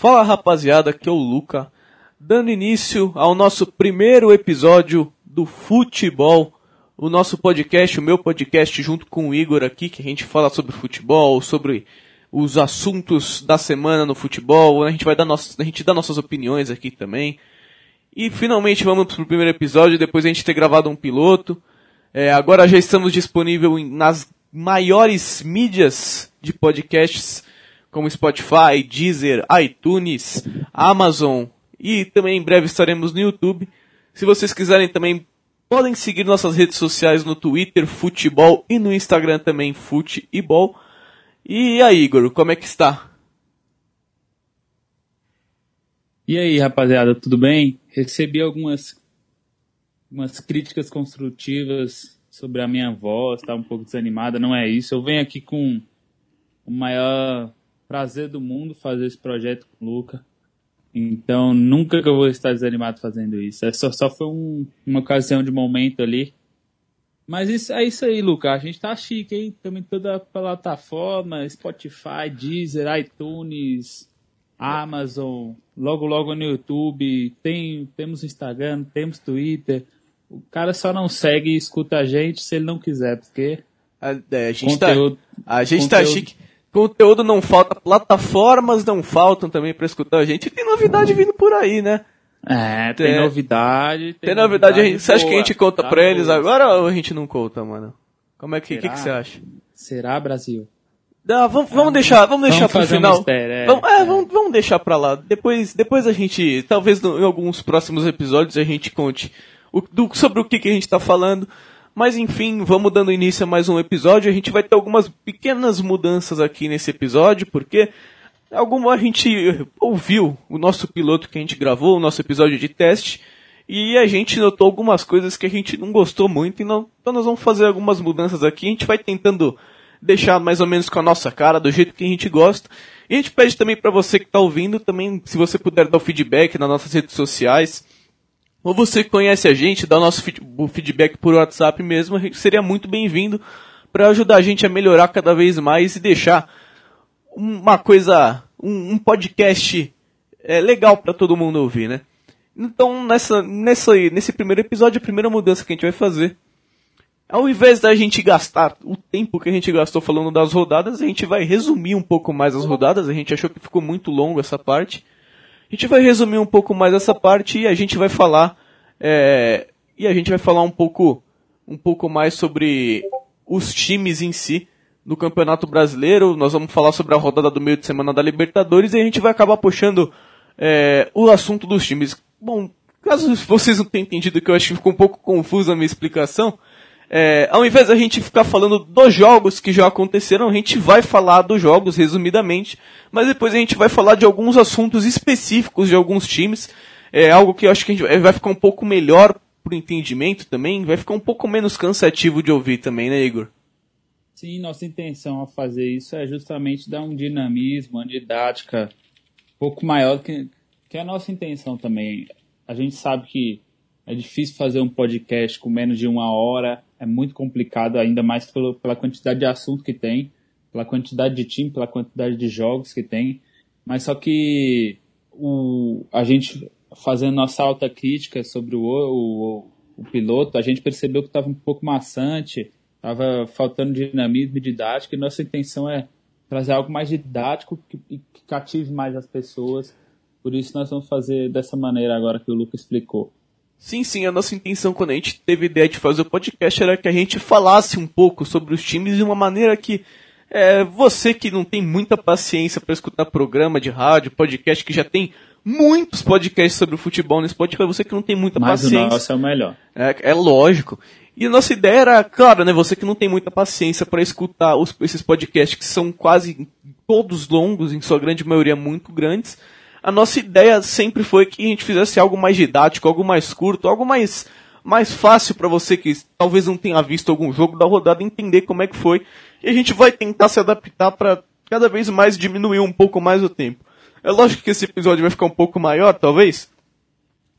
Fala rapaziada, aqui é o Luca, dando início ao nosso primeiro episódio do Futebol, o nosso podcast, o meu podcast junto com o Igor aqui, que a gente fala sobre futebol, sobre os assuntos da semana no futebol, a gente vai dar nossas, a gente dá nossas opiniões aqui também. E finalmente vamos pro primeiro episódio, depois a gente ter gravado um piloto. É, agora já estamos disponíveis nas maiores mídias de podcasts, como Spotify, Deezer, iTunes, Amazon e também em breve estaremos no YouTube. Se vocês quiserem também podem seguir nossas redes sociais no Twitter, Futebol e no Instagram também, Futebol. E aí, Igor, como é que está? E aí, rapaziada, tudo bem? Recebi algumas, algumas críticas construtivas sobre a minha voz, tá um pouco desanimada, não é isso. Eu venho aqui com o maior prazer do mundo fazer esse projeto com o Luca. Então, nunca que eu vou estar desanimado fazendo isso. É só, só foi um, uma ocasião de momento ali. Mas isso, é isso aí, Luca. A gente tá chique, hein? Também toda a plataforma, Spotify, Deezer, iTunes, Amazon, logo logo no YouTube, tem, temos Instagram, temos Twitter. O cara só não segue e escuta a gente se ele não quiser, porque. A, é, a gente, tá- conteúdo, tá, a gente conteúdo... tá chique. Conteúdo não falta, plataformas não faltam também para escutar a gente. E tem novidade vindo por aí, né? É, tem, tem novidade. Tem, tem novidade. novidade você acha que a gente conta tá pra eles agora ou a gente não conta, mano? Como é que, que, que, você acha? Será, Brasil? Ah, vamos, vamos deixar, vamos deixar vamos pro final. Mistério, é, vamos, é, é. Vamos, vamos deixar pra lá. Depois, depois a gente, talvez em alguns próximos episódios a gente conte o, do, sobre o que, que a gente tá falando. Mas enfim, vamos dando início a mais um episódio. A gente vai ter algumas pequenas mudanças aqui nesse episódio, porque alguma a gente ouviu o nosso piloto que a gente gravou, o nosso episódio de teste, e a gente notou algumas coisas que a gente não gostou muito, então nós vamos fazer algumas mudanças aqui. A gente vai tentando deixar mais ou menos com a nossa cara, do jeito que a gente gosta. E a gente pede também para você que está ouvindo, também se você puder dar o feedback nas nossas redes sociais, ou você conhece a gente, dá o nosso feedback por WhatsApp mesmo, seria muito bem-vindo para ajudar a gente a melhorar cada vez mais e deixar uma coisa, um, um podcast é, legal para todo mundo ouvir, né? Então, nessa, nessa, nesse primeiro episódio, a primeira mudança que a gente vai fazer ao invés da gente gastar o tempo que a gente gastou falando das rodadas, a gente vai resumir um pouco mais as rodadas. A gente achou que ficou muito longo essa parte. A gente vai resumir um pouco mais essa parte e a gente vai falar é, e a gente vai falar um pouco um pouco mais sobre os times em si do Campeonato Brasileiro. Nós vamos falar sobre a rodada do meio de semana da Libertadores e a gente vai acabar puxando é, o assunto dos times. Bom, caso vocês não tenham entendido que eu acho que ficou um pouco confusa a minha explicação, é, ao invés da gente ficar falando dos jogos que já aconteceram, a gente vai falar dos jogos resumidamente, mas depois a gente vai falar de alguns assuntos específicos de alguns times. É algo que eu acho que a gente vai ficar um pouco melhor pro entendimento também, vai ficar um pouco menos cansativo de ouvir também, né, Igor? Sim, nossa intenção ao fazer isso é justamente dar um dinamismo, uma didática um pouco maior que, que a nossa intenção também. A gente sabe que é difícil fazer um podcast com menos de uma hora, é muito complicado, ainda mais pelo, pela quantidade de assunto que tem, pela quantidade de time, pela quantidade de jogos que tem. Mas só que o, a gente fazendo nossa alta crítica sobre o, o, o piloto, a gente percebeu que estava um pouco maçante, estava faltando dinamismo e didática, e nossa intenção é trazer algo mais didático que, que cative mais as pessoas. Por isso nós vamos fazer dessa maneira agora que o Luca explicou. Sim, sim, a nossa intenção quando a gente teve a ideia de fazer o podcast era que a gente falasse um pouco sobre os times de uma maneira que é, você que não tem muita paciência para escutar programa de rádio, podcast, que já tem muitos podcasts sobre o futebol no Spotify, você que não tem muita Mas paciência. Mas o nosso é o melhor. É, é, lógico. E a nossa ideia era, claro, né, você que não tem muita paciência para escutar os, esses podcasts que são quase todos longos, em sua grande maioria muito grandes, a nossa ideia sempre foi que a gente fizesse algo mais didático, algo mais curto, algo mais, mais fácil para você que talvez não tenha visto algum jogo da rodada entender como é que foi. E a gente vai tentar se adaptar para cada vez mais diminuir um pouco mais o tempo. É lógico que esse episódio vai ficar um pouco maior, talvez.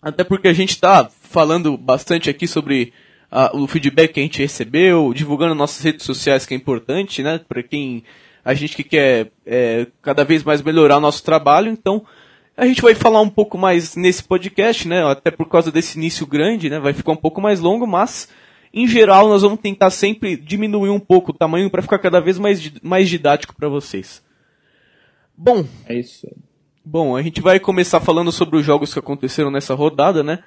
Até porque a gente está falando bastante aqui sobre uh, o feedback que a gente recebeu, divulgando nossas redes sociais, que é importante, né? Para quem a gente que quer é, cada vez mais melhorar o nosso trabalho. Então, A gente vai falar um pouco mais nesse podcast, né? Até por causa desse início grande, né? Vai ficar um pouco mais longo, mas em geral nós vamos tentar sempre diminuir um pouco o tamanho para ficar cada vez mais, mais didático para vocês. Bom, é isso. Bom, a gente vai começar falando sobre os jogos que aconteceram nessa rodada, né?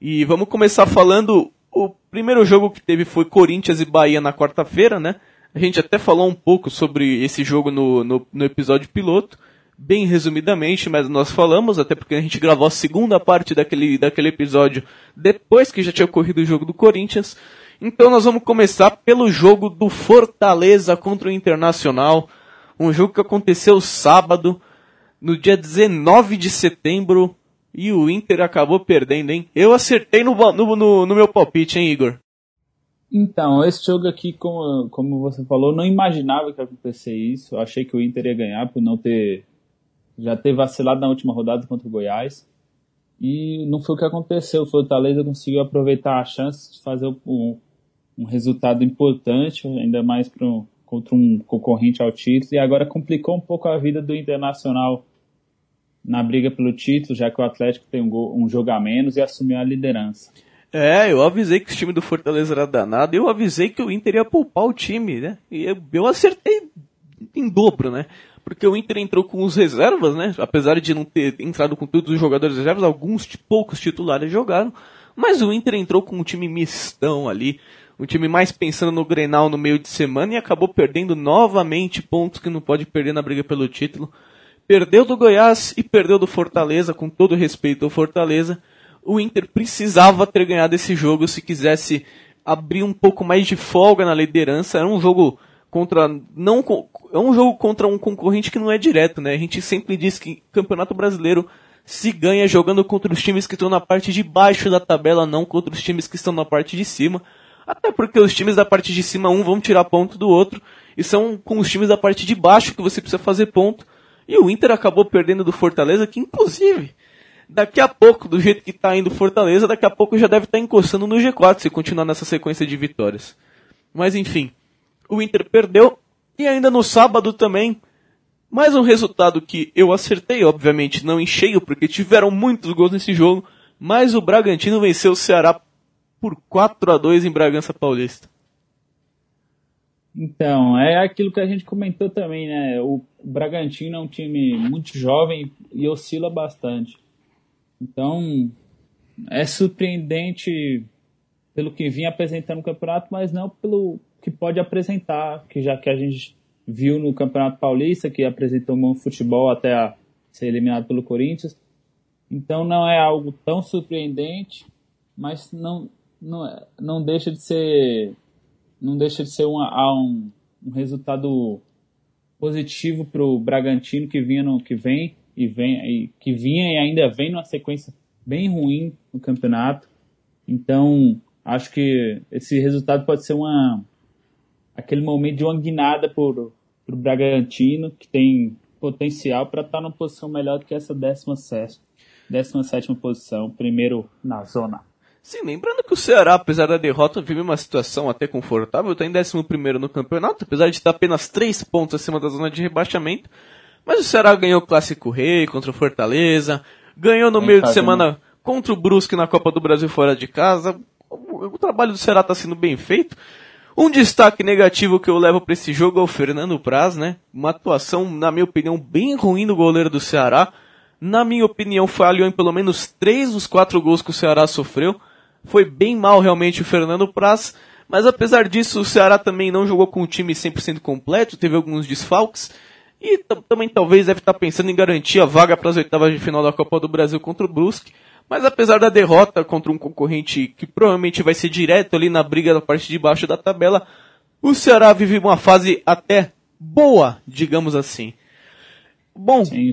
E vamos começar falando. O primeiro jogo que teve foi Corinthians e Bahia na quarta-feira, né? A gente até falou um pouco sobre esse jogo no, no, no, episódio piloto, bem resumidamente, mas nós falamos, até porque a gente gravou a segunda parte daquele, daquele episódio depois que já tinha ocorrido o jogo do Corinthians. Então nós vamos começar pelo jogo do Fortaleza contra o Internacional, um jogo que aconteceu sábado no dia 19 de setembro e o Inter acabou perdendo, hein? Eu acertei no, no, no, no meu palpite, hein, Igor? Então, esse jogo aqui, como, como você falou, não imaginava que ia acontecer isso. Eu achei que o Inter ia ganhar por não ter. Já ter vacilado na última rodada contra o Goiás. E não foi o que aconteceu. O Fortaleza conseguiu aproveitar a chance de fazer um, um resultado importante, ainda mais para contra um concorrente ao título. E agora complicou um pouco a vida do Internacional na briga pelo título, já que o Atlético tem um, gol, um jogo a menos e assumiu a liderança. É, eu avisei que o time do Fortaleza era danado, eu avisei que o Inter ia poupar o time, né? E eu, eu acertei em dobro, né? Porque o Inter entrou com os reservas, né? Apesar de não ter entrado com todos os jogadores reservas, alguns poucos titulares jogaram. Mas o Inter entrou com um time mistão ali, um time mais pensando no Grenal no meio de semana e acabou perdendo novamente pontos que não pode perder na briga pelo título. Perdeu do Goiás e perdeu do Fortaleza, com todo respeito ao Fortaleza. O Inter precisava ter ganhado esse jogo se quisesse abrir um pouco mais de folga na liderança. Era um jogo contra não é um jogo contra um concorrente que não é direto, né? A gente sempre diz que Campeonato Brasileiro se ganha jogando contra os times que estão na parte de baixo da tabela, não contra os times que estão na parte de cima. Até porque os times da parte de cima um vão tirar ponto do outro e são com os times da parte de baixo que você precisa fazer ponto. E o Inter acabou perdendo do Fortaleza, que inclusive, daqui a pouco, do jeito que está indo Fortaleza, daqui a pouco já deve estar tá encostando no G4 se continuar nessa sequência de vitórias. Mas enfim, o Inter perdeu e ainda no sábado também, mais um resultado que eu acertei, obviamente não em cheio, porque tiveram muitos gols nesse jogo, mas o Bragantino venceu o Ceará por 4 a 2 em Bragança Paulista. Então, é aquilo que a gente comentou também, né? O Bragantino é um time muito jovem e oscila bastante. Então, é surpreendente pelo que vinha apresentando no campeonato, mas não pelo que pode apresentar, que já que a gente viu no Campeonato Paulista, que apresentou um futebol até a ser eliminado pelo Corinthians. Então não é algo tão surpreendente, mas não, não, é, não deixa de ser não deixa de ser um, um resultado positivo para o Bragantino que vinha no, que vem e vem e, que vinha e ainda vem numa sequência bem ruim no campeonato. Então acho que esse resultado pode ser uma aquele momento de uma guinada para o Bragantino que tem potencial para estar tá numa posição melhor do que essa 17 17 posição, primeiro na zona. Sim, lembrando que o Ceará, apesar da derrota, vive uma situação até confortável, está em 11 no campeonato, apesar de estar apenas 3 pontos acima da zona de rebaixamento. Mas o Ceará ganhou o Clássico Rei contra o Fortaleza, ganhou no meio de semana contra o Brusque na Copa do Brasil fora de casa. O, o trabalho do Ceará está sendo bem feito. Um destaque negativo que eu levo para esse jogo é o Fernando Praz, né? Uma atuação, na minha opinião, bem ruim do goleiro do Ceará. Na minha opinião, falhou em pelo menos três dos quatro gols que o Ceará sofreu. Foi bem mal realmente o Fernando Praz, mas apesar disso o Ceará também não jogou com o time 100% completo, teve alguns desfalques e também talvez deve estar pensando em garantir a vaga para as oitavas de final da Copa do Brasil contra o Brusque. Mas apesar da derrota contra um concorrente que provavelmente vai ser direto ali na briga da parte de baixo da tabela, o Ceará vive uma fase até boa, digamos assim. Bom, Sim.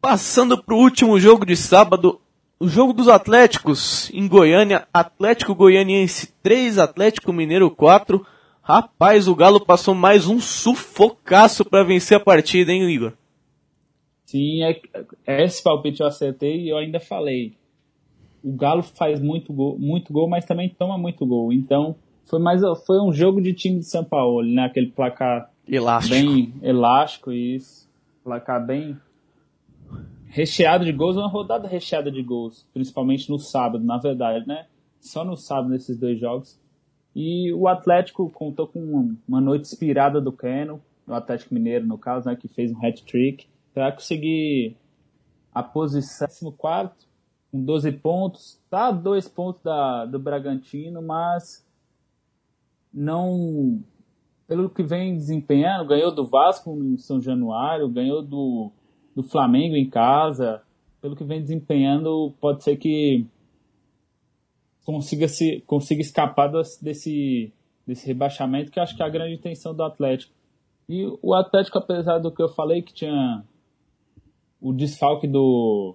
passando para o último jogo de sábado, o jogo dos Atléticos em Goiânia, Atlético Goianiense 3, Atlético Mineiro 4. Rapaz, o Galo passou mais um sufocaço para vencer a partida, hein, Igor? Sim, é, é, esse palpite eu acertei e eu ainda falei. O Galo faz muito gol, muito gol, mas também toma muito gol. Então, foi mais foi um jogo de time de São Paulo, né? Aquele placar elástico. bem elástico isso, placar bem recheado de gols, uma rodada recheada de gols, principalmente no sábado, na verdade, né? Só no sábado nesses dois jogos. E o Atlético contou com uma noite inspirada do Keno, o Atlético Mineiro, no caso, né, que fez um hat-trick, para conseguir a posição 14 com 12 pontos, tá dois pontos da, do Bragantino, mas não pelo que vem desempenhando, ganhou do Vasco em São Januário, ganhou do, do Flamengo em casa, pelo que vem desempenhando, pode ser que consiga, se, consiga escapar desse, desse rebaixamento, que acho que é a grande intenção do Atlético. E o Atlético, apesar do que eu falei, que tinha o desfalque do,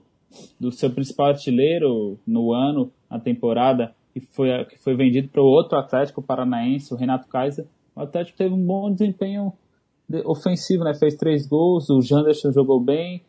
do seu principal artilheiro no ano, na temporada, que foi, que foi vendido para o outro Atlético Paranaense, o Renato Kaiser, o Atlético teve um bom desempenho ofensivo, né? Fez três gols, o Janderson jogou bem,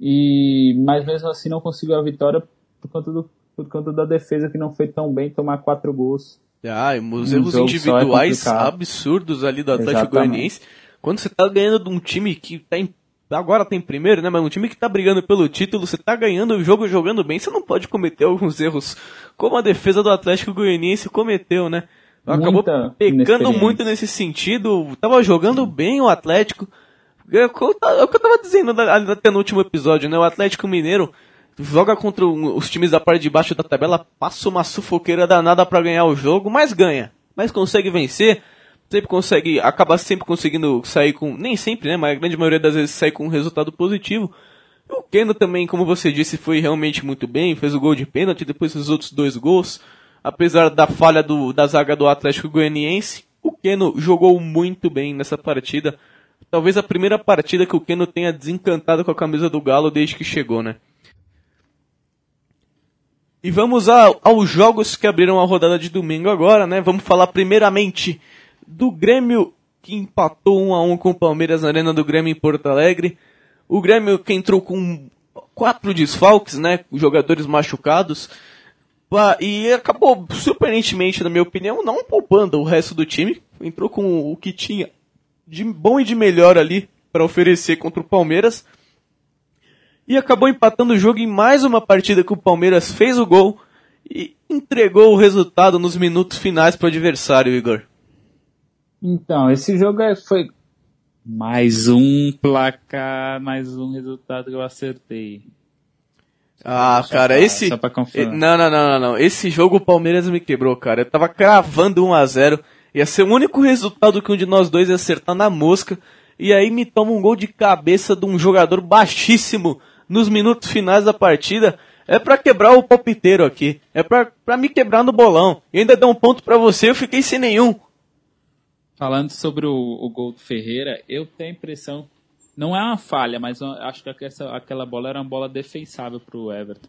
e mas mesmo assim não conseguiu a vitória por conta, do, por conta da defesa que não foi tão bem tomar quatro gols. Ah, os erros é individuais é absurdos ali do Atlético Goianiense. Quando você tá ganhando de um time que tá em, agora tem primeiro, né? Mas um time que tá brigando pelo título, você tá ganhando o jogo jogando bem, você não pode cometer alguns erros como a defesa do Atlético Goianiense cometeu, né? Acabou pecando muito nesse sentido. Tava jogando bem o Atlético. É o que eu tava dizendo até no último episódio, né? O Atlético Mineiro joga contra os times da parte de baixo da tabela, passa uma sufoqueira danada para ganhar o jogo, mas ganha. Mas consegue vencer, sempre consegue, acaba sempre conseguindo sair com, nem sempre, né? Mas a grande maioria das vezes sai com um resultado positivo. O Keno também, como você disse, foi realmente muito bem, fez o gol de pênalti, depois os outros dois gols apesar da falha do, da zaga do Atlético Goianiense, o Keno jogou muito bem nessa partida. Talvez a primeira partida que o Keno tenha desencantado com a camisa do Galo desde que chegou, né? E vamos a, aos jogos que abriram a rodada de domingo agora, né? Vamos falar primeiramente do Grêmio que empatou 1 a 1 com o Palmeiras na Arena do Grêmio em Porto Alegre. O Grêmio que entrou com quatro desfalques, né? Jogadores machucados. E acabou, surpreendentemente, na minha opinião, não poupando o resto do time. Entrou com o que tinha de bom e de melhor ali para oferecer contra o Palmeiras. E acabou empatando o jogo em mais uma partida que o Palmeiras fez o gol e entregou o resultado nos minutos finais para o adversário, Igor. Então, esse jogo é, foi mais um placar, mais um resultado que eu acertei. Ah, cara, esse. Só pra confirmar. Não, não, não, não. Esse jogo o Palmeiras me quebrou, cara. Eu tava cravando 1 a 0 Ia ser o único resultado que um de nós dois ia acertar na mosca. E aí me toma um gol de cabeça de um jogador baixíssimo nos minutos finais da partida. É para quebrar o palpiteiro aqui. É pra, pra me quebrar no bolão. E ainda dá um ponto para você, eu fiquei sem nenhum. Falando sobre o, o gol do Ferreira, eu tenho a impressão não é uma falha, mas acho que essa, aquela bola era uma bola defensável para o Everton.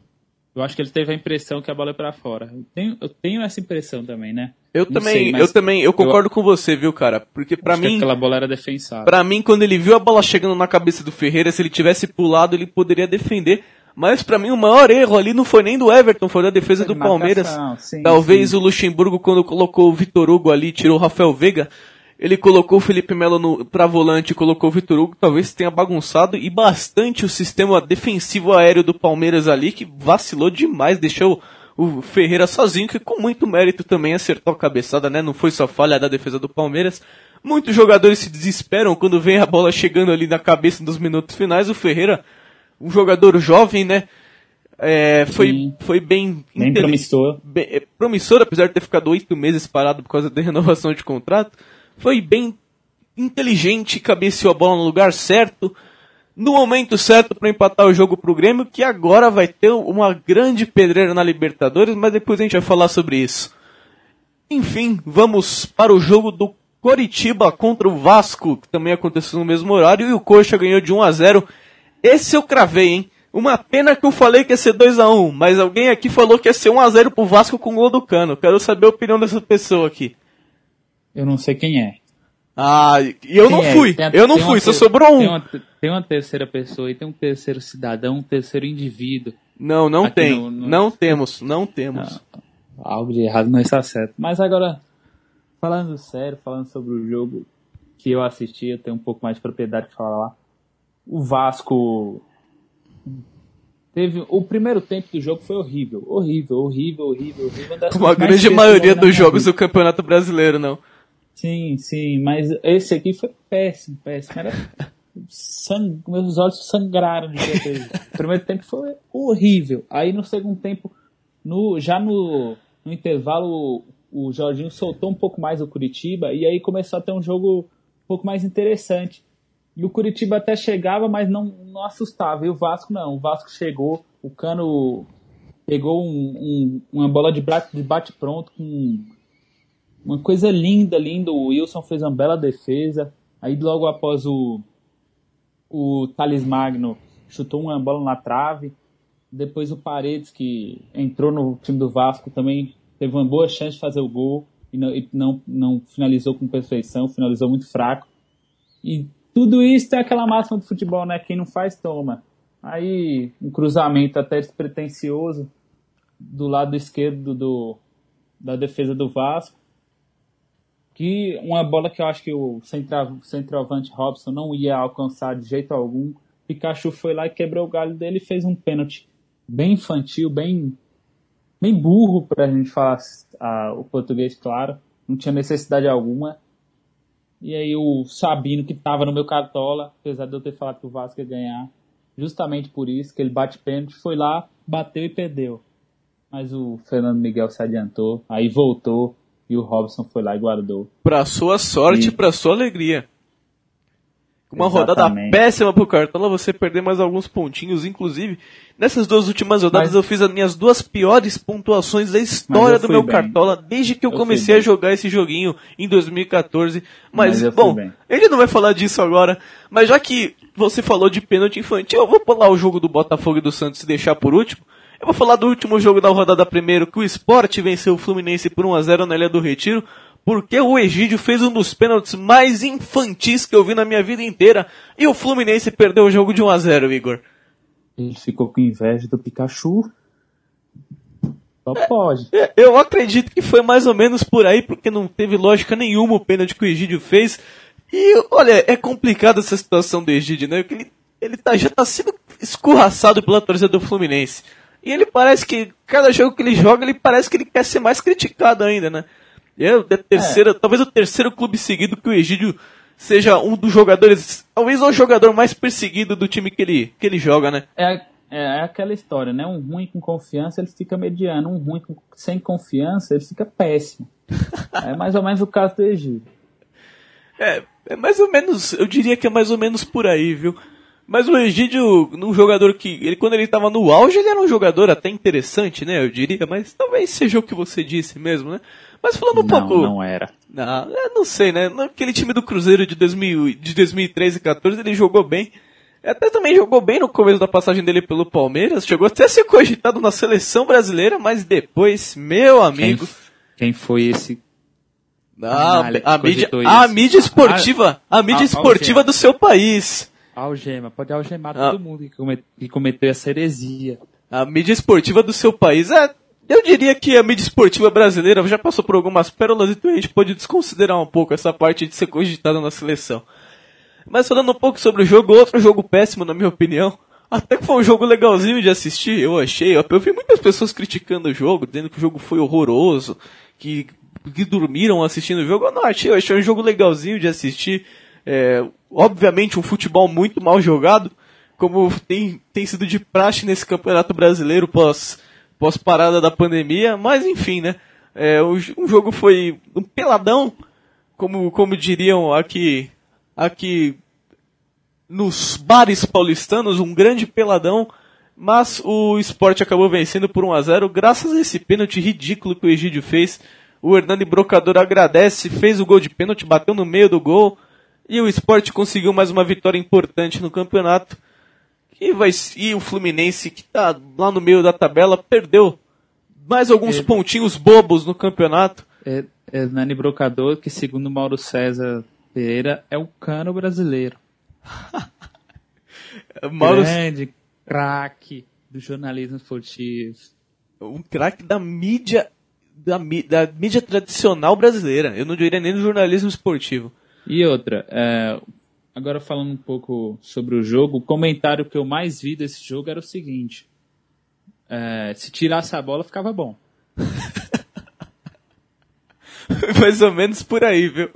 Eu acho que ele teve a impressão que a bola é para fora. Eu tenho, eu tenho, essa impressão também, né? Eu Não também, sei, eu também, eu concordo eu, com você, viu, cara? Porque para mim aquela bola era defensável. Para mim, quando ele viu a bola chegando na cabeça do Ferreira, se ele tivesse pulado, ele poderia defender. Mas para mim o maior erro ali não foi nem do Everton, foi da defesa foi do Palmeiras. Sim, Talvez sim. o Luxemburgo quando colocou o Vitor Hugo ali, tirou o Rafael Veiga, ele colocou o Felipe Melo no, pra volante, colocou o Vitor Hugo, talvez tenha bagunçado e bastante o sistema defensivo aéreo do Palmeiras ali, que vacilou demais, deixou o Ferreira sozinho, que com muito mérito também acertou a cabeçada, né? Não foi só falha da defesa do Palmeiras. Muitos jogadores se desesperam quando vem a bola chegando ali na cabeça nos minutos finais. O Ferreira, um jogador jovem, né? É, foi, foi bem, bem promissor. Bem, é, promissor, apesar de ter ficado oito meses parado por causa da renovação de contrato foi bem inteligente, cabeceou a bola no lugar certo, no momento certo para empatar o jogo pro Grêmio, que agora vai ter uma grande pedreira na Libertadores, mas depois a gente vai falar sobre isso. Enfim, vamos para o jogo do Coritiba contra o Vasco, que também aconteceu no mesmo horário, e o Coxa ganhou de 1 a 0. Esse eu cravei, hein? Uma pena que eu falei que ia ser 2 a 1, mas alguém aqui falou que ia ser 1 a 0 pro Vasco com o gol do Cano. Quero saber a opinião dessa pessoa aqui. Eu não sei quem é. Ah, e eu quem não é? fui. eu não fui, só sobrou um. Tem uma, tem uma, terceira pessoa e tem um terceiro cidadão, um terceiro indivíduo. Não, não tem. No, no... Não temos, não temos. Não, algo de errado não está certo. Mas agora, falando sério, falando sobre o jogo que eu assisti, eu tenho um pouco mais de propriedade para falar. O Vasco Teve, o primeiro tempo do jogo foi horrível. Horrível, horrível, horrível, horrível. Como a grande maioria dos jogos do Campeonato Brasileiro, não. Sim, sim, mas esse aqui foi péssimo, péssimo. Era sang... Meus olhos sangraram de. O primeiro tempo foi horrível. Aí no segundo tempo, no, já no, no intervalo, o, o Jorginho soltou um pouco mais o Curitiba e aí começou a ter um jogo um pouco mais interessante. E o Curitiba até chegava, mas não, não assustava. E o Vasco não. O Vasco chegou, o Cano pegou um, um, uma bola de bate, de bate pronto com uma coisa linda, linda. O Wilson fez uma bela defesa. Aí logo após o, o Thales Magno chutou uma bola na trave. Depois o Paredes, que entrou no time do Vasco, também teve uma boa chance de fazer o gol e não, e não, não finalizou com perfeição, finalizou muito fraco. E tudo isso tem aquela máxima do futebol, né? Quem não faz, toma. Aí, um cruzamento até despretensioso do lado esquerdo do, da defesa do Vasco. Que uma bola que eu acho que o centroavante Robson não ia alcançar de jeito algum. Pikachu foi lá e quebrou o galho dele e fez um pênalti bem infantil, bem, bem burro, pra gente falar o português claro. Não tinha necessidade alguma. E aí o Sabino, que tava no meu cartola, apesar de eu ter falado que o Vasco ia ganhar, justamente por isso, que ele bate pênalti, foi lá, bateu e perdeu. Mas o Fernando Miguel se adiantou, aí voltou e o Robson foi lá e guardou. Pra sua sorte e pra sua alegria. Uma Exatamente. rodada péssima pro Cartola, você perder mais alguns pontinhos. Inclusive, nessas duas últimas rodadas Mas... eu fiz as minhas duas piores pontuações da história do meu bem. Cartola, desde que eu, eu comecei a jogar esse joguinho em 2014. Mas, Mas bom, ele não vai falar disso agora. Mas já que você falou de pênalti infantil, eu vou pular o jogo do Botafogo e do Santos e deixar por último. Eu vou falar do último jogo da rodada primeiro, que o Sport venceu o Fluminense por 1x0 na Ilha do Retiro porque o Egídio fez um dos pênaltis mais infantis que eu vi na minha vida inteira e o Fluminense perdeu o jogo de 1 a 0 Igor. Ele ficou com inveja do Pikachu. Só é, pode. É, eu acredito que foi mais ou menos por aí, porque não teve lógica nenhuma o pênalti que o Egídio fez. E, olha, é complicada essa situação do Egídio, né? Ele, ele tá, já tá sendo escorraçado pela torcida do Fluminense. E ele parece que, cada jogo que ele joga, ele parece que ele quer ser mais criticado ainda, né? É, terceira, é. talvez o terceiro clube seguido que o Egídio seja um dos jogadores, talvez o jogador mais perseguido do time que ele, que ele joga, né? É, é, é aquela história, né? Um ruim com confiança ele fica mediano, um ruim com, sem confiança ele fica péssimo. é mais ou menos o caso do Egídio. É, é mais ou menos, eu diria que é mais ou menos por aí, viu? Mas o Egídio, um jogador que, ele, quando ele estava no auge, ele era um jogador até interessante, né? Eu diria, mas talvez seja o que você disse mesmo, né? Mas falando um não, pouco. Não era. Não, eu não sei, né? Aquele time do Cruzeiro de, 2000, de 2013 e 2014 ele jogou bem. Até também jogou bem no começo da passagem dele pelo Palmeiras. Chegou até a ser cogitado na seleção brasileira, mas depois, meu amigo. Quem, quem foi esse ah, a, mídia, a mídia esportiva, a, a mídia esportiva do seu país. Algema, pode algemar ah. todo mundo que cometeu essa heresia. A mídia esportiva do seu país. É, eu diria que a mídia esportiva brasileira já passou por algumas pérolas e a gente pode desconsiderar um pouco essa parte de ser cogitada na seleção. Mas falando um pouco sobre o jogo, outro jogo péssimo na minha opinião. Até que foi um jogo legalzinho de assistir, eu achei. Eu vi muitas pessoas criticando o jogo, dizendo que o jogo foi horroroso, que, que dormiram assistindo o jogo. Eu não achei, eu achei um jogo legalzinho de assistir. É, obviamente um futebol muito mal jogado, como tem, tem sido de praxe nesse campeonato brasileiro pós pós-parada da pandemia, mas enfim, né? É, o, o jogo foi um peladão, como, como diriam aqui, aqui nos bares paulistanos, um grande peladão, mas o esporte acabou vencendo por 1 a 0 graças a esse pênalti ridículo que o Egídio fez. O Hernani Brocador agradece, fez o gol de pênalti, bateu no meio do gol, e o esporte conseguiu mais uma vitória importante no campeonato. E, vai, e o Fluminense, que está lá no meio da tabela, perdeu mais alguns é, pontinhos bobos no campeonato. É, é Nani Brocador, que segundo Mauro César Pereira, é o cano brasileiro. Mauro... Grande craque do jornalismo esportivo. Um craque da mídia da, da, mídia tradicional brasileira. Eu não diria nem do jornalismo esportivo. E outra, é, agora falando um pouco sobre o jogo, o comentário que eu mais vi desse jogo era o seguinte: é, se tirasse a bola, ficava bom. mais ou menos por aí, viu?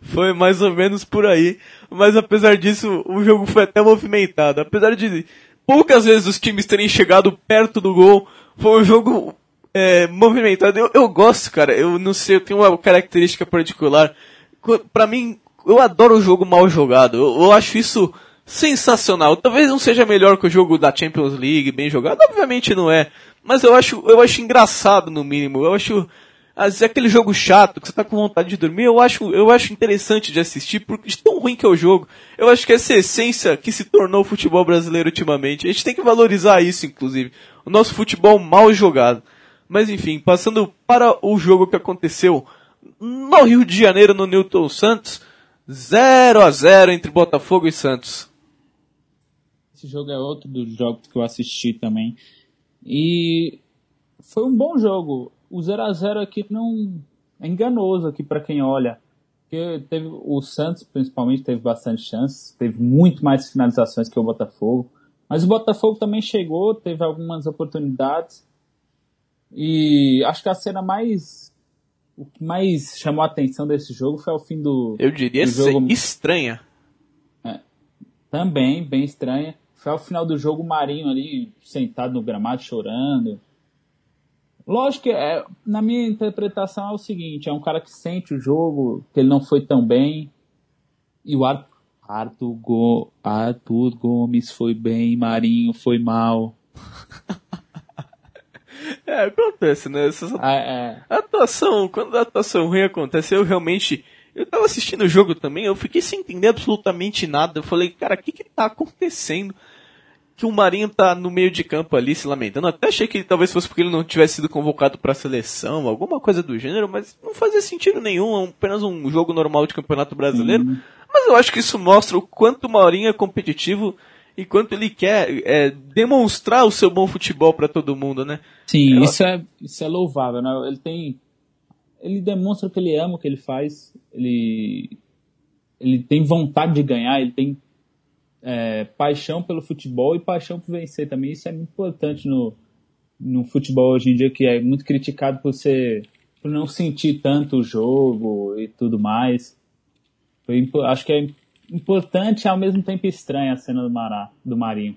Foi mais ou menos por aí. Mas apesar disso, o jogo foi até movimentado. Apesar de poucas vezes os times terem chegado perto do gol, foi um jogo é, movimentado. Eu, eu gosto, cara. Eu não sei, eu tenho uma característica particular. Pra mim, eu adoro o jogo mal jogado. Eu, eu acho isso sensacional. Talvez não seja melhor que o jogo da Champions League, bem jogado. Obviamente não é. Mas eu acho, eu acho engraçado no mínimo. Eu acho às vezes aquele jogo chato que você tá com vontade de dormir, eu acho, eu acho interessante de assistir, porque de tão ruim que é o jogo. Eu acho que essa essência que se tornou o futebol brasileiro ultimamente. A gente tem que valorizar isso, inclusive. O nosso futebol mal jogado. Mas enfim, passando para o jogo que aconteceu no Rio de Janeiro, no Newton Santos, 0 a 0 entre Botafogo e Santos. Esse jogo é outro dos jogos que eu assisti também. E foi um bom jogo o 0 a 0 aqui não é enganoso aqui para quem olha. Porque teve o Santos principalmente teve bastante chances, teve muito mais finalizações que o Botafogo. Mas o Botafogo também chegou, teve algumas oportunidades. E acho que a cena mais o que mais chamou a atenção desse jogo foi ao fim do Eu diria do jogo... estranha. É, também bem estranha. Foi ao final do jogo o Marinho ali sentado no gramado chorando. Lógico que, é, na minha interpretação, é o seguinte: é um cara que sente o jogo, que ele não foi tão bem. E o Arthur, Arthur, Go, Arthur Gomes foi bem, Marinho foi mal. é, acontece, né? Essas, ah, é. A atuação, quando a atuação ruim acontece, eu realmente. Eu tava assistindo o jogo também, eu fiquei sem entender absolutamente nada. Eu falei, cara, o que que tá acontecendo? que o Marinho tá no meio de campo ali se lamentando. Até achei que talvez fosse porque ele não tivesse sido convocado para a seleção, alguma coisa do gênero, mas não fazia sentido nenhum, é apenas um jogo normal de Campeonato Brasileiro. Uhum. Mas eu acho que isso mostra o quanto o Marinho é competitivo e quanto ele quer é, demonstrar o seu bom futebol para todo mundo, né? Sim, isso é, isso é louvável, né? Ele tem ele demonstra que ele ama o que ele faz, ele ele tem vontade de ganhar, ele tem é, paixão pelo futebol e paixão por vencer também. Isso é muito importante no, no futebol hoje em dia, que é muito criticado por ser por não sentir tanto o jogo e tudo mais. Acho que é importante e ao mesmo tempo estranha a cena do, Mará, do Marinho.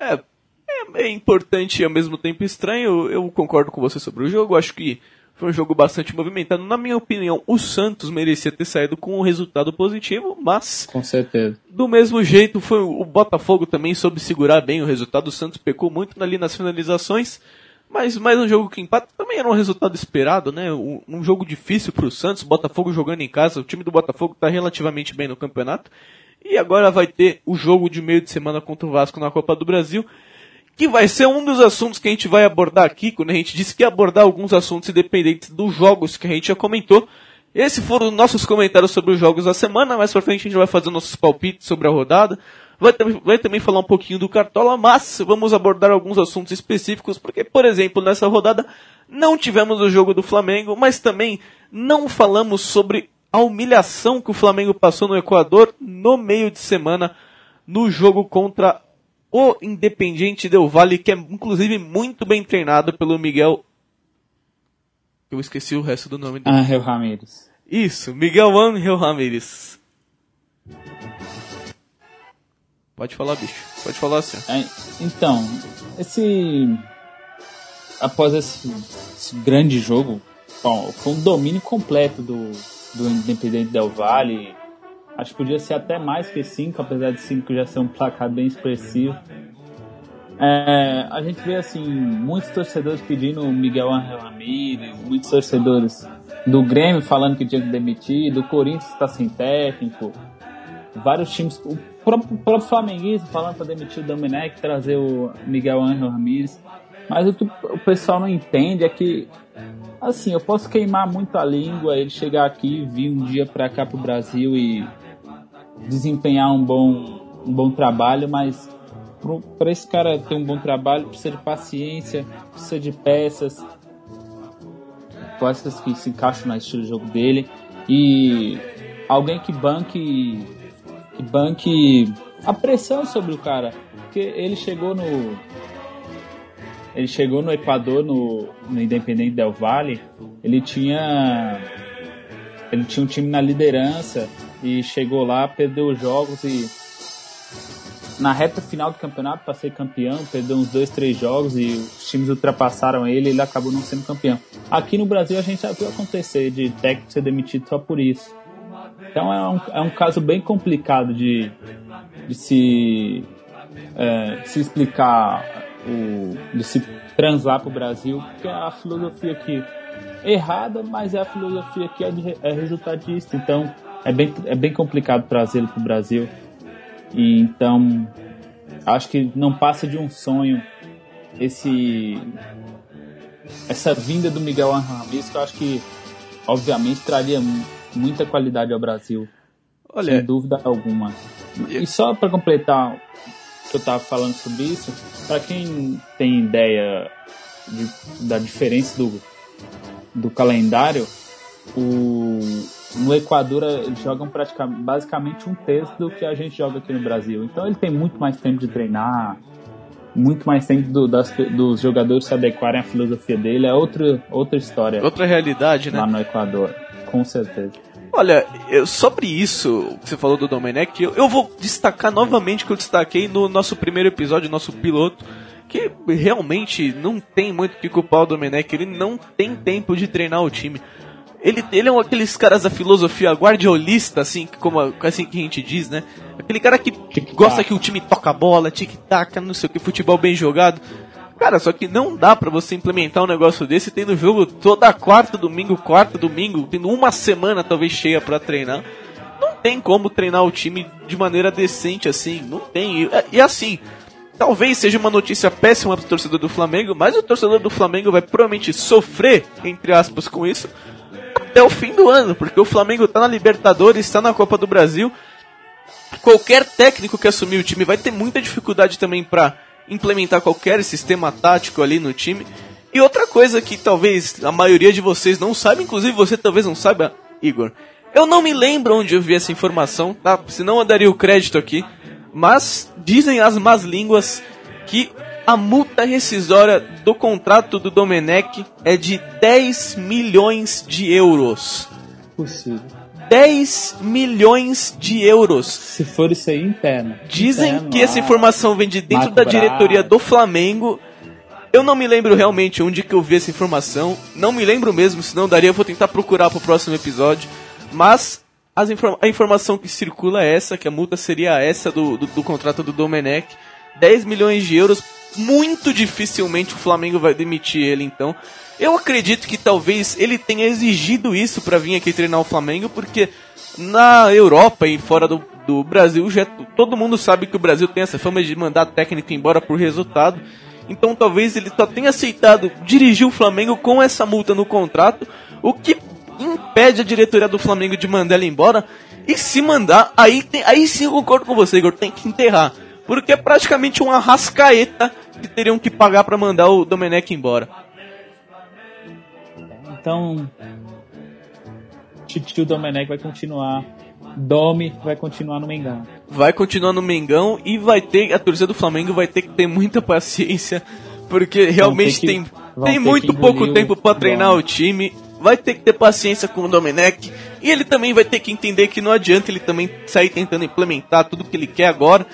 É, é, é importante e ao mesmo tempo estranho. Eu concordo com você sobre o jogo. Acho que foi um jogo bastante movimentado. Na minha opinião, o Santos merecia ter saído com um resultado positivo, mas. Com certeza. Do mesmo jeito, foi o Botafogo também soube segurar bem o resultado. O Santos pecou muito ali nas finalizações. Mas mais um jogo que empata também era um resultado esperado, né? Um, um jogo difícil para o Santos, Botafogo jogando em casa. O time do Botafogo está relativamente bem no campeonato. E agora vai ter o jogo de meio de semana contra o Vasco na Copa do Brasil que vai ser um dos assuntos que a gente vai abordar aqui, quando a gente disse que ia abordar alguns assuntos independentes dos jogos que a gente já comentou. Esses foram os nossos comentários sobre os jogos da semana, mais pra frente a gente vai fazer nossos palpites sobre a rodada. Vai, vai também falar um pouquinho do Cartola, mas vamos abordar alguns assuntos específicos, porque, por exemplo, nessa rodada não tivemos o jogo do Flamengo, mas também não falamos sobre a humilhação que o Flamengo passou no Equador no meio de semana no jogo contra o Independiente Del Valle, que é inclusive muito bem treinado pelo Miguel. Eu esqueci o resto do nome dele. Angel Ramírez. Isso, Miguel Angel Ramírez. Pode falar, bicho. Pode falar assim. É, então, esse. Após esse, esse, grande jogo, bom, foi um domínio completo do, do Independente Del Valle Acho que podia ser até mais que 5, apesar de 5 já ser um placar bem expressivo. É, a gente vê assim muitos torcedores pedindo o Miguel Angel Ramírez, muitos torcedores do Grêmio falando que tinha que demitir, do Corinthians está sem técnico, vários times, próprio, próprio flamenguista falando para demitir o Domenech, trazer o Miguel Angel Ramírez. Mas o que o pessoal não entende é que assim, eu posso queimar muito a língua, ele chegar aqui, vir um dia para cá pro Brasil e desempenhar um bom, um bom trabalho, mas para esse cara ter um bom trabalho precisa de paciência, precisa de peças, peças que se encaixam no estilo de jogo dele. E alguém que banque, que banque a pressão sobre o cara. Porque ele chegou no. Ele chegou no Equador, no, no Independente Del Valle, ele tinha. Ele tinha um time na liderança e chegou lá, perdeu os jogos e na reta final do campeonato para ser campeão, perdeu uns dois, três jogos e os times ultrapassaram ele e ele acabou não sendo campeão. Aqui no Brasil a gente já viu acontecer de técnico ser demitido só por isso. Então é um, é um caso bem complicado de, de se, é, de se explicar, o, de se transar para o Brasil, porque é a filosofia aqui errada, mas é a filosofia que é, é resultadista. Então é bem, é bem complicado trazê-lo para o Brasil. E então, acho que não passa de um sonho esse essa vinda do Miguel Ramirez, que eu acho que obviamente traria muita qualidade ao Brasil. Olha, sem dúvida alguma. E só para completar o que eu estava falando sobre isso, para quem tem ideia de, da diferença do, do calendário, o, no Equador eles jogam praticamente, basicamente um terço do que a gente joga aqui no Brasil. Então ele tem muito mais tempo de treinar, muito mais tempo do, das, dos jogadores se adequarem à filosofia dele. É outra, outra história. Outra realidade, né? Lá no Equador, com certeza. Olha, eu, sobre isso que você falou do Domenech, eu, eu vou destacar novamente que eu destaquei no nosso primeiro episódio, nosso piloto, que realmente não tem muito que culpar o Domenech, ele não tem tempo de treinar o time. Ele, ele é um aqueles caras da filosofia guardiolista, assim, como assim que a gente diz, né? Aquele cara que gosta que o time toca a bola, tic-tac, não sei o que, futebol bem jogado. Cara, só que não dá para você implementar um negócio desse tendo jogo toda quarta, domingo, quarta, domingo, tendo uma semana talvez cheia para treinar. Não tem como treinar o time de maneira decente assim, não tem. E, e assim, talvez seja uma notícia péssima pro torcedor do Flamengo, mas o torcedor do Flamengo vai provavelmente sofrer, entre aspas, com isso, até o fim do ano, porque o Flamengo está na Libertadores, está na Copa do Brasil. Qualquer técnico que assumir o time vai ter muita dificuldade também para implementar qualquer sistema tático ali no time. E outra coisa que talvez a maioria de vocês não saiba, inclusive você talvez não saiba, Igor. Eu não me lembro onde eu vi essa informação, tá? Senão eu daria o crédito aqui. Mas dizem as más línguas que a multa rescisória do contrato do Domenech é de 10 milhões de euros. Possível. 10 milhões de euros. Se for isso aí, interno. Dizem interno, que essa informação vem de dentro Marco da diretoria do Flamengo. Eu não me lembro realmente onde que eu vi essa informação. Não me lembro mesmo, se não daria, eu vou tentar procurar pro próximo episódio. Mas inform a informação que circula é essa, que a multa seria essa do, do, do contrato do Domenech. 10 milhões de euros muito dificilmente o Flamengo vai demitir ele, então. Eu acredito que talvez ele tenha exigido isso para vir aqui treinar o Flamengo, porque na Europa e fora do, do Brasil, já, todo mundo sabe que o Brasil tem essa fama de mandar técnico embora por resultado. Então talvez ele só tenha aceitado dirigir o Flamengo com essa multa no contrato, o que impede a diretoria do Flamengo de mandar ele embora. E se mandar, aí, tem, aí sim eu concordo com você, Igor, tem que enterrar. Porque é praticamente uma rascaeta que teriam que pagar para mandar o Domenech embora. Então, Tio Domenech vai continuar. Domi vai continuar no Mengão. Vai continuar no Mengão e vai ter. A torcida do Flamengo vai ter que ter muita paciência. Porque realmente que, tem, tem muito pouco tempo para treinar o time. Vai ter que ter paciência com o Domenech. E ele também vai ter que entender que não adianta ele também sair tentando implementar tudo que ele quer agora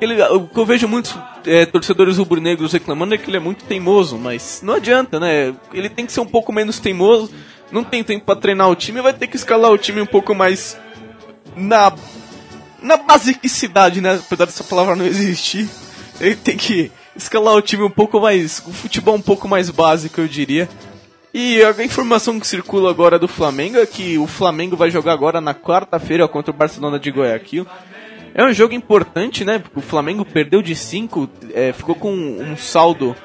ele, o que eu vejo muitos é, torcedores rubro-negros reclamando é que ele é muito teimoso, mas não adianta, né? Ele tem que ser um pouco menos teimoso, não tem tempo para treinar o time, vai ter que escalar o time um pouco mais na na basicidade, né? Apesar dessa palavra não existir, ele tem que escalar o time um pouco mais, o futebol um pouco mais básico, eu diria. E a informação que circula agora do Flamengo é que o Flamengo vai jogar agora na quarta-feira contra o Barcelona de Guayaquil. É um jogo importante, né? O Flamengo perdeu de 5, é, ficou com um saldo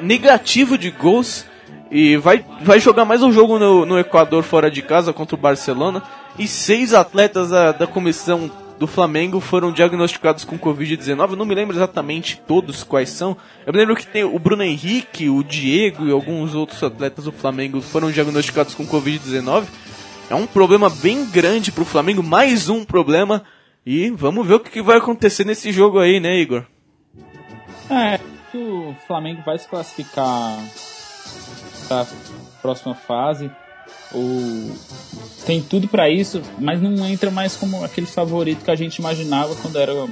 negativo de gols e vai, vai jogar mais um jogo no, no Equador fora de casa contra o Barcelona. E seis atletas da, da comissão do Flamengo foram diagnosticados com Covid-19. Eu não me lembro exatamente todos quais são. Eu me lembro que tem o Bruno Henrique, o Diego e alguns outros atletas do Flamengo foram diagnosticados com Covid-19. É um problema bem grande pro Flamengo, mais um problema. E vamos ver o que vai acontecer nesse jogo aí, né, Igor? É, que o Flamengo vai se classificar para próxima fase. Tem tudo para isso, mas não entra mais como aquele favorito que a gente imaginava quando era o,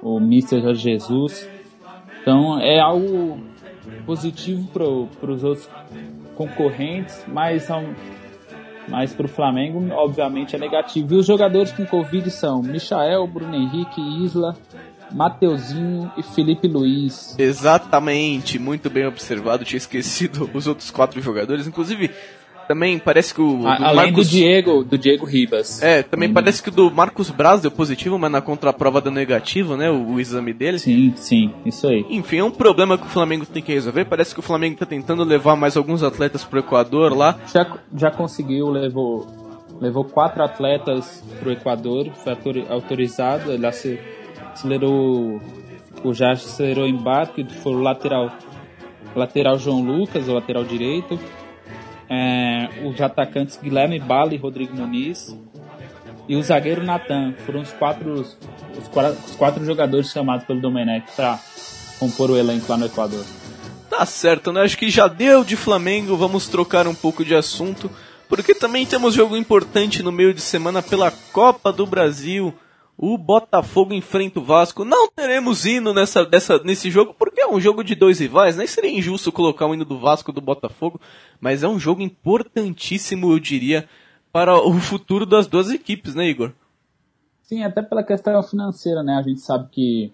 o. Jorge Jesus. Então é algo positivo para os outros concorrentes, mas, mas para o Flamengo, obviamente, é negativo. E os jogadores com Covid são Michael, Bruno Henrique, Isla, Mateuzinho e Felipe Luiz. Exatamente, muito bem observado. Tinha esquecido os outros quatro jogadores. Inclusive, também parece que o. A, além Marcos... do Diego, do Diego Ribas. É, também parece que o do Marcos Braz deu positivo, mas na contraprova deu negativo, né? O, o, exame dele. Sim, sim, isso aí. Enfim, é um problema que o Flamengo tem que resolver. Parece que o Flamengo tá tentando levar mais alguns atletas pro Equador lá. Já, já conseguiu, levou, levou quatro atletas pro Equador, foi autorizado, ele acelerou. O já acelerou o embarque, foi o lateral. Lateral João Lucas, o lateral direito é, os atacantes Guilherme Bala e Rodrigo Muniz e o zagueiro Natan. Foram os quatro, os, os quatro jogadores chamados pelo Domenech para compor o elenco lá no Equador. Tá certo, né? Acho que já deu de Flamengo, vamos trocar um pouco de assunto, porque também temos jogo importante no meio de semana pela Copa do Brasil. O Botafogo enfrenta o Vasco. Não teremos hino nessa, dessa, nesse jogo, porque é um jogo de dois rivais, né? Seria injusto colocar o hino do Vasco do Botafogo, mas é um jogo importantíssimo, eu diria, para o futuro das duas equipes, né, Igor? Sim, até pela questão financeira, né? A gente sabe que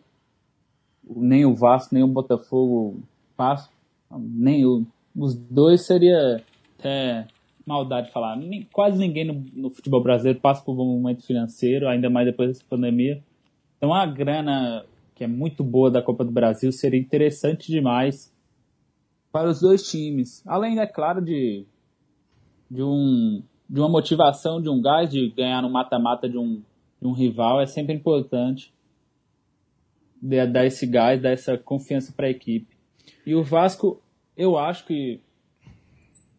nem o Vasco, nem o Botafogo passam, nem o, os dois seria até maldade falar. Quase ninguém no, no, futebol brasileiro passa por um momento financeiro, ainda mais depois dessa pandemia. Então a grana que é muito boa da Copa do Brasil seria interessante demais para os dois times. Além, é claro, de, de, um, de uma motivação, de um gás de ganhar no mata-mata de um, de um rival, é sempre importante dar esse gás, dar essa confiança para a equipe. E o Vasco, eu acho que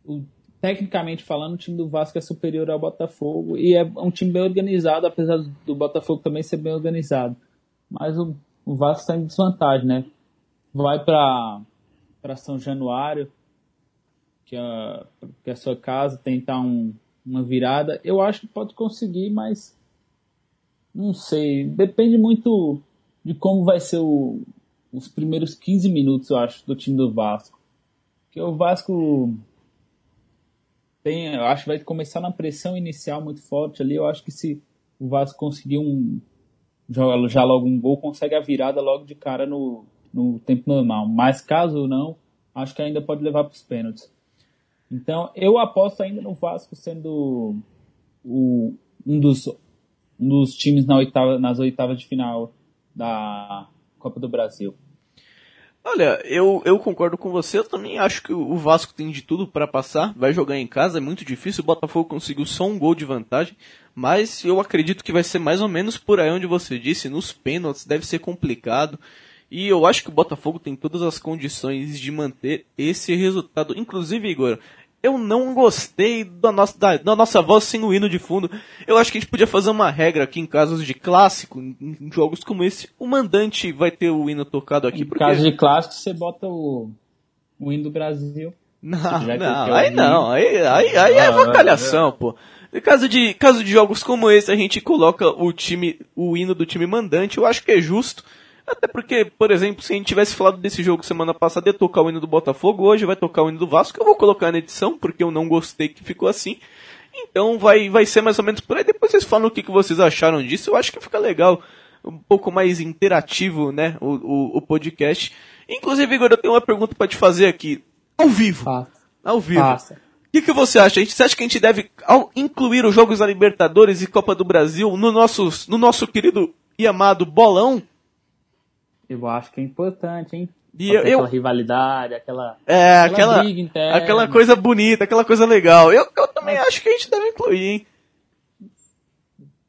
o tecnicamente falando, o time do Vasco é superior ao Botafogo e é um time bem organizado, apesar do Botafogo também ser bem organizado. Mas o, o Vasco está em desvantagem, né? Vai para São Januário, que é, que é a sua casa, tentar um, uma virada. Eu acho que pode conseguir, mas não sei. Depende muito de como vai ser o, os primeiros 15 minutos, eu acho, do time do Vasco. Porque o Vasco tem, eu acho que vai começar na pressão inicial muito forte ali. Eu acho que se o Vasco conseguir um já, logo um gol, consegue a virada logo de cara no, no tempo normal. Mas caso não, acho que ainda pode levar para os pênaltis. Então eu aposto ainda no Vasco sendo o, um, dos, um dos times na oitava, nas oitavas de final da Copa do Brasil. Olha, eu, eu concordo com você, eu também acho que o Vasco tem de tudo para passar, vai jogar em casa, é muito difícil, o Botafogo conseguiu só um gol de vantagem, mas eu acredito que vai ser mais ou menos por aí onde você disse, nos pênaltis deve ser complicado, e eu acho que o Botafogo tem todas as condições de manter esse resultado. Inclusive, Igor, eu não gostei da nossa, da, da, nossa voz sem o hino de fundo. Eu acho que a gente podia fazer uma regra aqui em casos de clássico, em, em jogos como esse. O mandante vai ter o hino tocado aqui. Em porque... caso de clássico, você bota o, o hino do Brasil. Não, não, aí não, aí, aí, aí é avacalhação, pô. Em caso de, caso de jogos como esse, a gente coloca o time, o hino do time mandante, eu acho que é justo. Até porque, por exemplo, se a gente tivesse falado desse jogo semana passada ia tocar o hino do Botafogo, hoje vai tocar o hino do Vasco, eu vou colocar na edição, porque eu não gostei que ficou assim. Então vai, vai ser mais ou menos por aí. Depois vocês falam o que, que vocês acharam disso. Eu acho que fica legal, um pouco mais interativo, né, o, o, o podcast. Inclusive, Igor, eu tenho uma pergunta para te fazer aqui. Ao vivo. Passa. Ao vivo. Passa. O que, que você acha? Você acha que a gente deve incluir os Jogos da Libertadores e Copa do Brasil no nosso, no nosso querido e amado bolão? Eu acho que é importante, hein? E eu, aquela rivalidade, aquela, é, aquela, aquela, aquela coisa bonita, aquela coisa legal. Eu, eu também Mas... acho que a gente deve incluir, hein?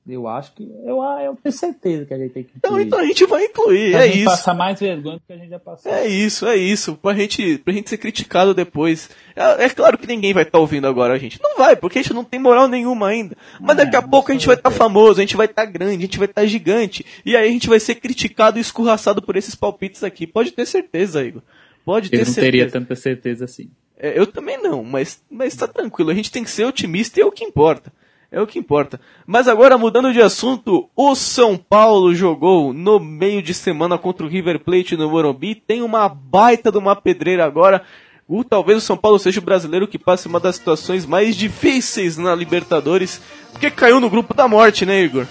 Eu acho que. Eu, eu tenho certeza que a gente tem que incluir. Então, então a gente vai incluir, pra é gente isso. passar mais vergonha do que a gente já passou. É isso, é isso. Pra gente, pra gente ser criticado depois. É, é claro que ninguém vai estar tá ouvindo agora a gente. Não vai, porque a gente não tem moral nenhuma ainda. Mas daqui a pouco a gente vai estar tá famoso, a gente vai estar tá grande, a gente vai estar tá gigante. E aí a gente vai ser criticado e escorraçado por esses palpites aqui. Pode ter certeza, Igor. Pode ter eu não certeza. teria tanta certeza assim. É, eu também não, mas, mas tá tranquilo. A gente tem que ser otimista e é o que importa. É o que importa. Mas agora, mudando de assunto, o São Paulo jogou no meio de semana contra o River Plate no Morumbi. Tem uma baita de uma pedreira agora. O, talvez o São Paulo seja o brasileiro que passe uma das situações mais difíceis na Libertadores, porque caiu no grupo da morte, né, Igor?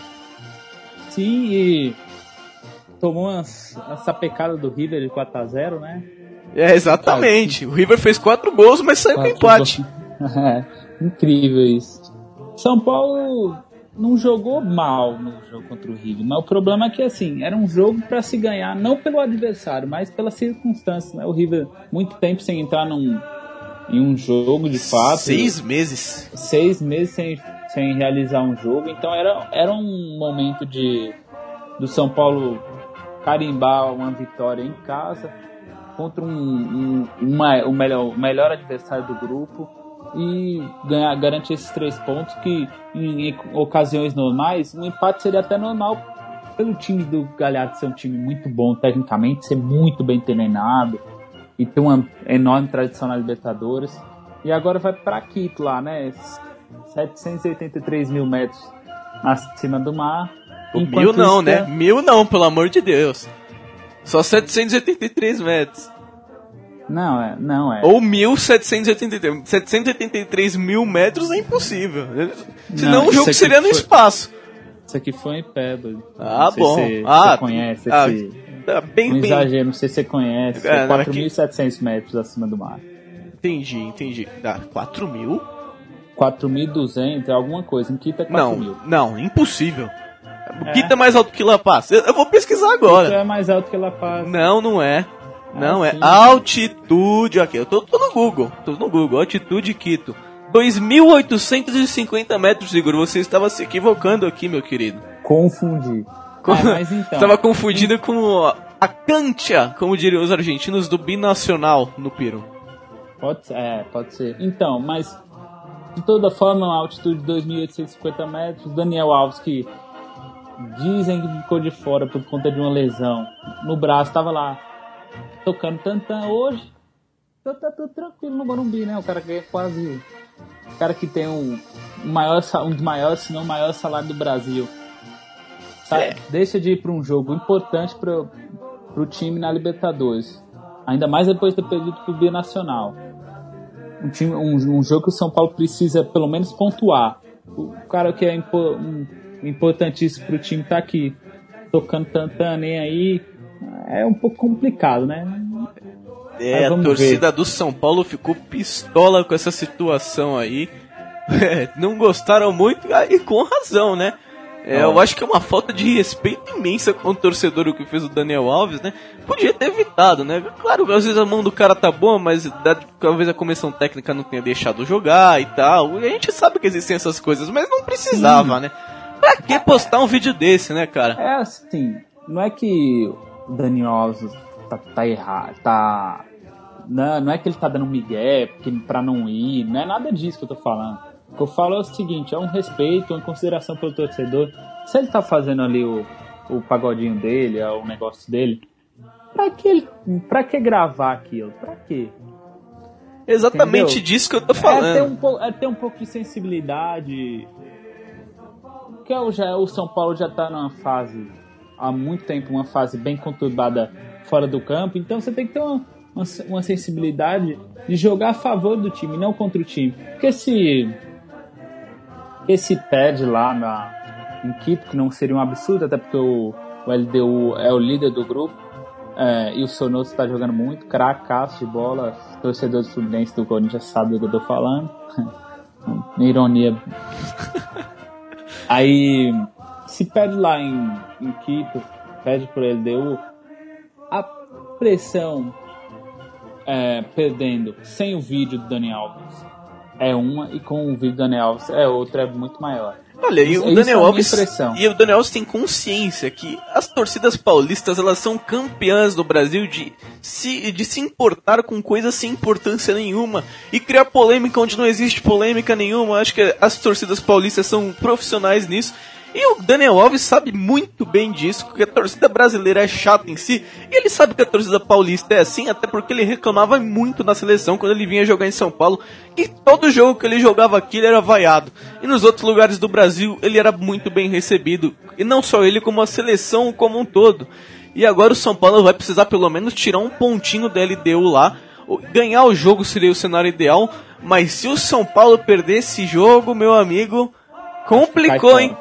Sim, e tomou essa pecada do River de 4x0, né? É, exatamente. O River fez quatro gols, mas saiu com empate. é, incrível isso. São Paulo não jogou mal no jogo contra o River, mas o problema é que assim, era um jogo para se ganhar não pelo adversário, mas pelas circunstâncias, né? O River muito tempo sem entrar num em um jogo de fato. Seis meses. Seis meses sem, sem realizar um jogo, então era, era um momento de do São Paulo carimbar uma vitória em casa contra um, um uma, o, melhor, o melhor adversário do grupo e ganhar, garantir esses três pontos que em, em ocasiões normais um empate seria até normal pelo time do Galhardo ser um time muito bom tecnicamente, ser muito bem treinado e ter uma enorme tradição na Libertadores. E agora vai para Quito lá, né? 783 mil metros acima do mar. Mil não, né? Mil não, pelo amor de Deus. Só 783 metros. Não, é, não é. Ou 1783. 783 mil metros é impossível. Senão não, o jogo seria no foi, espaço. Isso aqui foi em Pebble. Ah, bom. Se ah, você conhece ah, esse... Tá bem, um bem... exagero, não sei se você conhece. É, 4.700 que... metros acima do mar. Entendi, entendi. Ah, 4 mil? 4.200, alguma coisa. Em Quito é 4 não, mil. Não, impossível. É. Quito é mais alto que La Paz. Eu, eu vou pesquisar agora. Quito é mais alto que La Paz. Não, não é. Não, ah, é altitude. Aqui, eu tô, tô, no Google. Tô no Google. Altitude Quito. 2.850 metros, Igor. Você estava se equivocando aqui, meu querido. Confundi. Com... Ah, mas então. Estava confundindo com a Cantia, como diriam os argentinos, do Binacional no Peru. Pode ser, é, pode ser. Então, mas de toda forma, uma altitude de 2.850 metros. Daniel Alves, que dizem que ficou de fora por conta de uma lesão no braço, estava lá tocando tantã hoje. Então tá tudo tranquilo no Morumbi, né? O cara que é quase. O cara que tem um, maior, um dos maiores, se não o maior salário do Brasil. É. Deixa de ir para um jogo importante para o time na Libertadores. Ainda mais depois de ter perdido para o Binacional. Um, time, um, um, jogo que o São Paulo precisa pelo menos pontuar. O cara que é impo, um, importantíssimo para o time tá aqui. Tocando tantã nem aí é um pouco complicado, né? É, a torcida ver. do São Paulo ficou pistola com essa situação aí. É, não gostaram muito e com razão, né? É, eu acho que é uma falta de respeito imensa com o torcedor o que fez o Daniel Alves, né? Podia ter evitado, né? Claro, às vezes a mão do cara tá boa, mas talvez a comissão técnica não tenha deixado jogar e tal. E a gente sabe que existem essas coisas, mas não precisava, Sim. né? Pra que postar um vídeo desse, né, cara? É assim, não é que Alves tá, tá errado, tá. Não, não é que ele tá dando migué pra não ir, não é nada disso que eu tô falando. O que eu falo é o seguinte: é um respeito, uma consideração pelo torcedor. Se ele tá fazendo ali o, o pagodinho dele, é o negócio dele, pra que, ele, pra que gravar aquilo? Pra quê? Exatamente Entendeu? disso que eu tô falando. É ter um, é ter um pouco de sensibilidade. Que é já, o São Paulo já tá numa fase há muito tempo uma fase bem conturbada fora do campo, então você tem que ter uma, uma, uma sensibilidade de jogar a favor do time, não contra o time. Porque se esse pede lá na, em Quito, que não seria um absurdo, até porque o, o LDU é o líder do grupo, é, e o Sonoso está jogando muito, cracaço de bola, torcedor do Fluminense do Corinthians sabe do que eu tô falando. Ironia. Aí se pede lá em, em Quito, pede por LDU, a pressão é, perdendo sem o vídeo do Dani Alves é uma e com o vídeo do Dani Alves é outra, é muito maior. Olha, e o Daniel é Alves e o Daniel Alves tem consciência que as torcidas paulistas elas são campeãs do Brasil de se, de se importar com coisas sem importância nenhuma e criar polêmica onde não existe polêmica nenhuma. Acho que as torcidas paulistas são profissionais nisso e o Daniel Alves sabe muito bem disso, porque a torcida brasileira é chata em si, e ele sabe que a torcida paulista é assim, até porque ele reclamava muito na seleção quando ele vinha jogar em São Paulo, que todo jogo que ele jogava aqui ele era vaiado. E nos outros lugares do Brasil ele era muito bem recebido, e não só ele, como a seleção como um todo. E agora o São Paulo vai precisar pelo menos tirar um pontinho da LDU lá, ganhar o jogo seria o cenário ideal, mas se o São Paulo perder esse jogo, meu amigo, complicou, hein?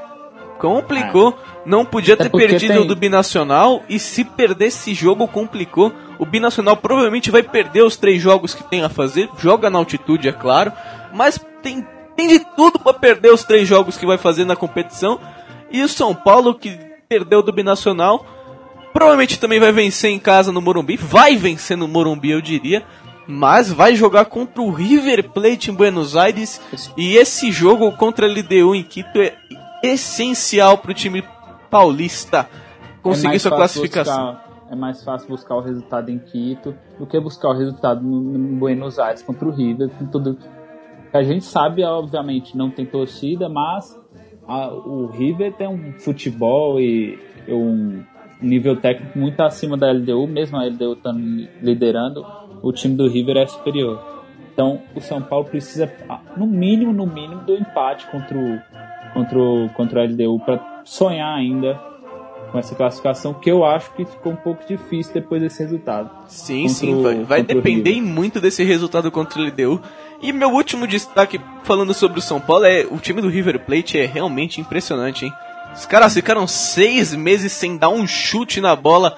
Complicou. Não podia ter perdido tem... do Binacional e se perder esse jogo complicou. O Binacional provavelmente vai perder os três jogos que tem a fazer. Joga na altitude, é claro, mas tem, tem de tudo para perder os três jogos que vai fazer na competição. E o São Paulo que perdeu do Binacional, provavelmente também vai vencer em casa no Morumbi, vai vencer no Morumbi, eu diria mas vai jogar contra o River Plate em Buenos Aires e esse jogo contra a LDU em Quito é essencial para o time paulista conseguir é sua classificação. Buscar, é mais fácil buscar o resultado em Quito do que buscar o resultado no, Buenos Aires contra o River, com tudo. A gente sabe, obviamente, não tem torcida, mas a, o River tem um futebol e um nível técnico muito acima da LDU, mesmo a LDU estando liderando, o time do River é superior. Então, o São Paulo precisa, no mínimo, no mínimo, do empate contra o, contra o, contra o LDU para sonhar ainda com essa classificação, que eu acho que ficou um pouco difícil depois desse resultado. Sim, sim, o, vai, vai depender muito desse resultado contra o LDU. E meu último destaque falando sobre o São Paulo é o time do River Plate é realmente impressionante, hein? Os caras ficaram seis meses sem dar um chute na bola.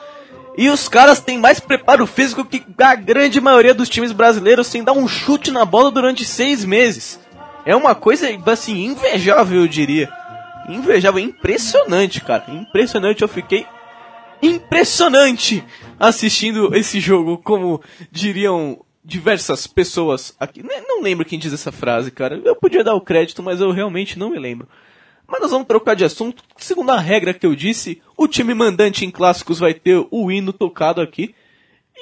E os caras têm mais preparo físico que a grande maioria dos times brasileiros sem dar um chute na bola durante seis meses. É uma coisa, assim, invejável, eu diria. Invejável, impressionante, cara. Impressionante, eu fiquei impressionante assistindo esse jogo, como diriam diversas pessoas aqui. Não lembro quem diz essa frase, cara. Eu podia dar o crédito, mas eu realmente não me lembro. Mas nós vamos trocar de assunto. Segundo a regra que eu disse, o time mandante em clássicos vai ter o hino tocado aqui.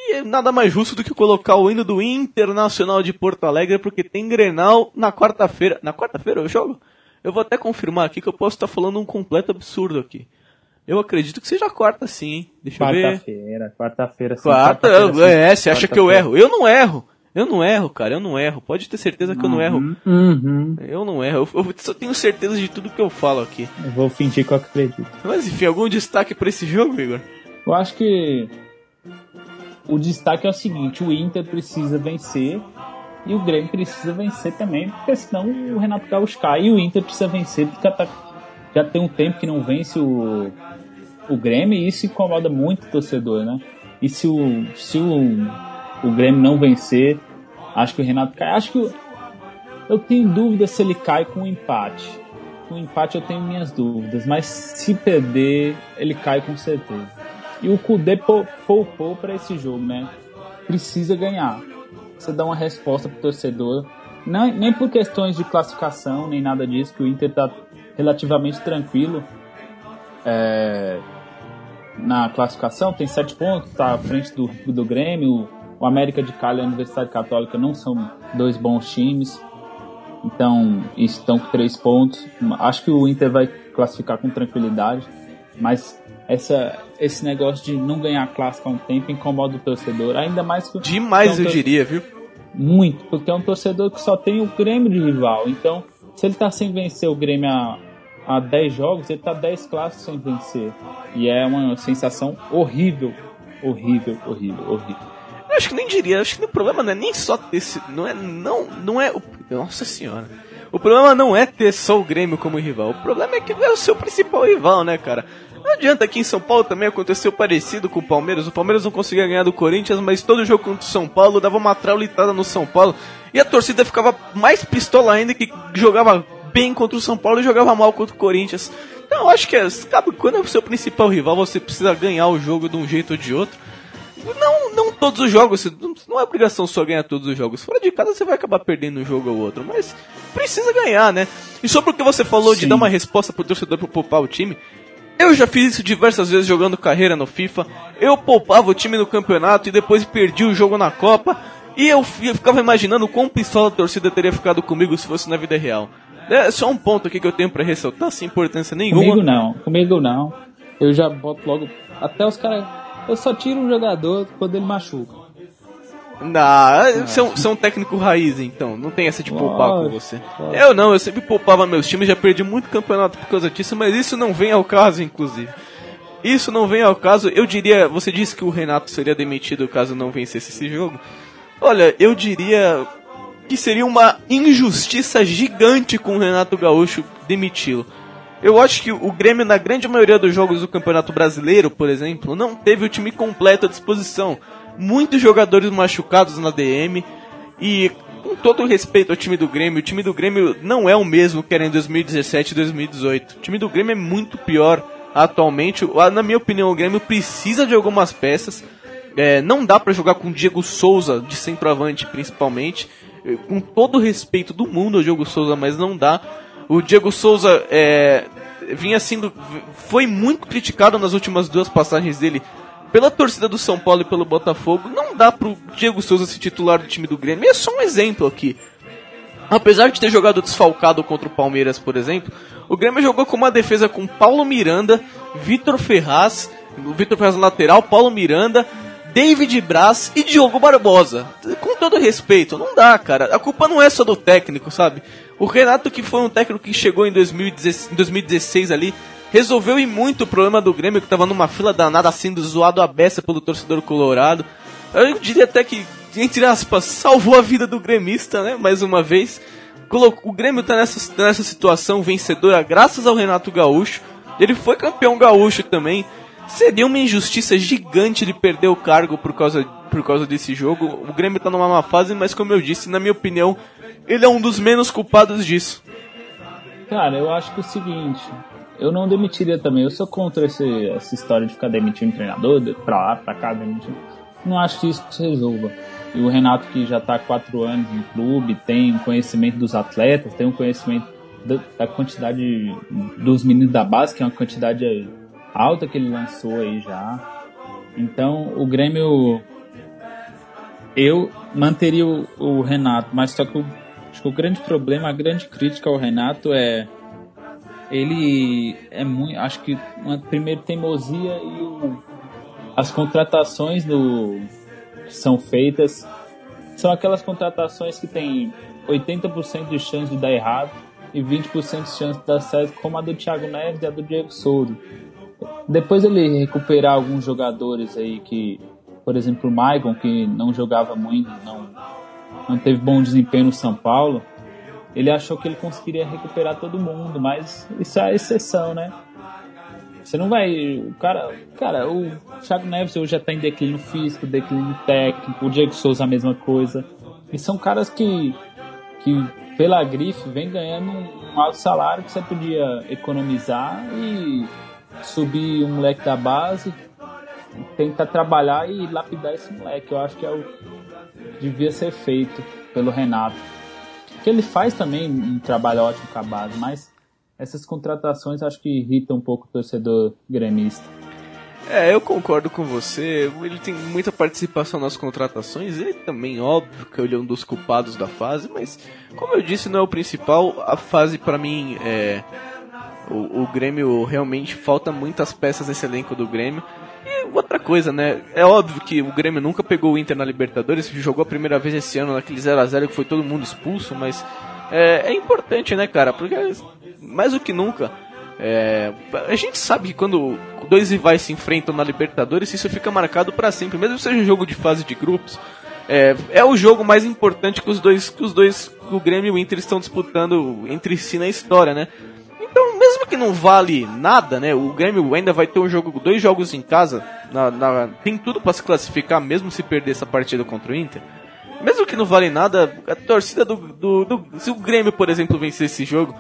E é nada mais justo do que colocar o hino do Internacional de Porto Alegre, porque tem Grenal na quarta-feira. Na quarta-feira eu jogo? Eu vou até confirmar aqui que eu posso estar falando um completo absurdo aqui. Eu acredito que seja quarta sim, hein? Deixa quarta eu ver. Quarta-feira, quarta-feira sim. Quarta, quarta é, você acha que eu erro? Eu não erro. Eu não erro, cara, eu não erro. Pode ter certeza que uhum, eu não erro. Uhum. Eu não erro. Eu, eu, só tenho certeza de tudo que eu falo aqui. Eu vou fingir que eu acredito. Mas enfim, algum destaque para esse jogo, Igor? Eu acho que o destaque é o seguinte: o Inter precisa vencer e o Grêmio precisa vencer também, porque senão o Renato Gaúcho cai. E o Inter precisa vencer porque tá, já tem um tempo que não vence o, o Grêmio e isso incomoda muito o torcedor, né? E se o, se o, o Grêmio não vencer, acho que o Renato cai. Acho que eu tenho dúvida se ele cai com um empate. Com um empate eu tenho minhas dúvidas, mas se perder, ele cai com certeza. E o Kudê poupou para esse jogo, né? Precisa ganhar. Você dá uma resposta pro torcedor. Não, nem por questões de classificação, nem nada disso, que o Inter tá relativamente tranquilo é, na classificação, tem sete pontos, tá à frente do, do Grêmio, o América de Cali e a Universidade Católica não são dois bons times, então estão com três pontos. Acho que o Inter vai classificar com tranquilidade, mas essa, esse negócio de não ganhar clássico há um tempo incomoda o torcedor, ainda mais que. Demais, é um eu diria, viu? Muito, porque é um torcedor que só tem o Grêmio de rival. Então, se ele tá sem vencer o Grêmio há, há 10 jogos, ele tá 10 clássicos sem vencer. E é uma sensação horrível. Horrível, horrível, horrível. Eu acho que nem diria, acho que o problema não é nem só ter esse. Não é. Não, não é. Nossa senhora. O problema não é ter só o Grêmio como rival. O problema é que é o seu principal rival, né, cara? Não adianta, aqui em São Paulo também aconteceu parecido com o Palmeiras. O Palmeiras não conseguia ganhar do Corinthians, mas todo jogo contra o São Paulo dava uma traulitada no São Paulo. E a torcida ficava mais pistola ainda que jogava bem contra o São Paulo e jogava mal contra o Corinthians. Então eu acho que é, sabe, quando é o seu principal rival, você precisa ganhar o jogo de um jeito ou de outro. Não, não todos os jogos, não é obrigação só ganhar todos os jogos. Fora de casa você vai acabar perdendo um jogo ou outro, mas precisa ganhar, né? E sobre o que você falou Sim. de dar uma resposta pro torcedor pra poupar o time, eu já fiz isso diversas vezes jogando carreira no FIFA. Eu poupava o time no campeonato e depois perdi o jogo na Copa. E eu ficava imaginando quão pistola a torcida teria ficado comigo se fosse na vida real. É só um ponto aqui que eu tenho para ressaltar, sem importância nenhuma. Comigo não, comigo não. Eu já boto logo. Até os caras. Eu só tiro um jogador quando ele machuca. Não, é um técnico raiz, então. Não tem essa de poupar com você. Eu não, eu sempre poupava meus times, já perdi muito campeonato por causa disso, mas isso não vem ao caso, inclusive. Isso não vem ao caso. Eu diria, você disse que o Renato seria demitido caso não vencesse esse jogo. Olha, eu diria que seria uma injustiça gigante com o Renato Gaúcho demiti-lo. Eu acho que o Grêmio, na grande maioria dos jogos do Campeonato Brasileiro, por exemplo, não teve o time completo à disposição. Muitos jogadores machucados na DM. E, com todo respeito ao time do Grêmio, o time do Grêmio não é o mesmo que era em 2017 e 2018. O time do Grêmio é muito pior atualmente. Na minha opinião, o Grêmio precisa de algumas peças. É, não dá para jogar com Diego Souza de centroavante, principalmente. É, com todo o respeito do mundo ao Diego Souza, mas não dá. O Diego Souza é, vinha sendo. Foi muito criticado nas últimas duas passagens dele pela torcida do São Paulo e pelo Botafogo. Não dá pro Diego Souza ser titular do time do Grêmio. é só um exemplo aqui. Apesar de ter jogado desfalcado contra o Palmeiras, por exemplo, o Grêmio jogou com uma defesa com Paulo Miranda, Vitor Ferraz, o Vitor Ferraz lateral, Paulo Miranda, David Braz e Diogo Barbosa. Com todo respeito, não dá, cara. A culpa não é só do técnico, sabe? O Renato, que foi um técnico que chegou em 2016, em 2016 ali, resolveu e muito o problema do Grêmio, que tava numa fila danada, sendo zoado a beça pelo torcedor colorado. Eu diria até que, entre aspas, salvou a vida do gremista, né? Mais uma vez. O Grêmio tá nessa, nessa situação vencedora graças ao Renato Gaúcho. Ele foi campeão gaúcho também. Seria uma injustiça gigante ele perder o cargo por causa, por causa desse jogo. O Grêmio tá numa má fase, mas como eu disse, na minha opinião, ele é um dos menos culpados disso. Cara, eu acho que é o seguinte, eu não demitiria também. Eu sou contra esse, essa história de ficar demitindo treinador, pra lá, pra cá, demitindo. Não acho que isso se resolva. E o Renato, que já está há quatro anos no clube, tem um conhecimento dos atletas, tem um conhecimento da, da quantidade dos meninos da base, que é uma quantidade alta que ele lançou aí já. Então o Grêmio eu manteria o, o Renato, mas só que o, acho que o grande problema, a grande crítica ao Renato é ele é muito, acho que uma primeira teimosia e o, as contratações do que são feitas são aquelas contratações que tem 80% de chance de dar errado e 20% de chance de dar certo, como a do Thiago Neves e a do Diego Souza. Depois ele recuperar alguns jogadores aí que, por exemplo, o Maicon, que não jogava muito, não, não teve bom desempenho no São Paulo, ele achou que ele conseguiria recuperar todo mundo, mas isso é a exceção, né? Você não vai. O cara, cara, o Thiago Neves hoje já tá em declínio físico, declínio técnico, o Diego Souza a mesma coisa. E são caras que, que pela grife, vem ganhando um alto salário que você podia economizar e subir um moleque da base, tentar trabalhar e lapidar esse moleque. Eu acho que é o que devia ser feito pelo Renato. Que ele faz também um trabalho ótimo com a base, mas essas contratações acho que irritam um pouco o torcedor gremista. É, eu concordo com você. Ele tem muita participação nas contratações. Ele também, óbvio, que ele é um dos culpados da fase, mas como eu disse, não é o principal. A fase para mim é o, o Grêmio realmente falta muitas peças nesse elenco do Grêmio. Outra coisa, né? É óbvio que o Grêmio nunca pegou o Inter na Libertadores, jogou a primeira vez esse ano naquele 0 a 0 que foi todo mundo expulso, mas é, é importante, né, cara? Porque mais do que nunca, é, a gente sabe que quando dois rivais se enfrentam na Libertadores, isso fica marcado para sempre, mesmo que seja um jogo de fase de grupos. É, é o jogo mais importante que os dois, que os dois, o Grêmio e o Inter estão disputando entre si na história, né? Então, mesmo que não vale nada, né? O Grêmio ainda vai ter um jogo, dois jogos em casa. Na, na, tem tudo para se classificar, mesmo se perder essa partida contra o Inter. Mesmo que não vale nada, a torcida do, do, do se o Grêmio, por exemplo, vencer esse jogo,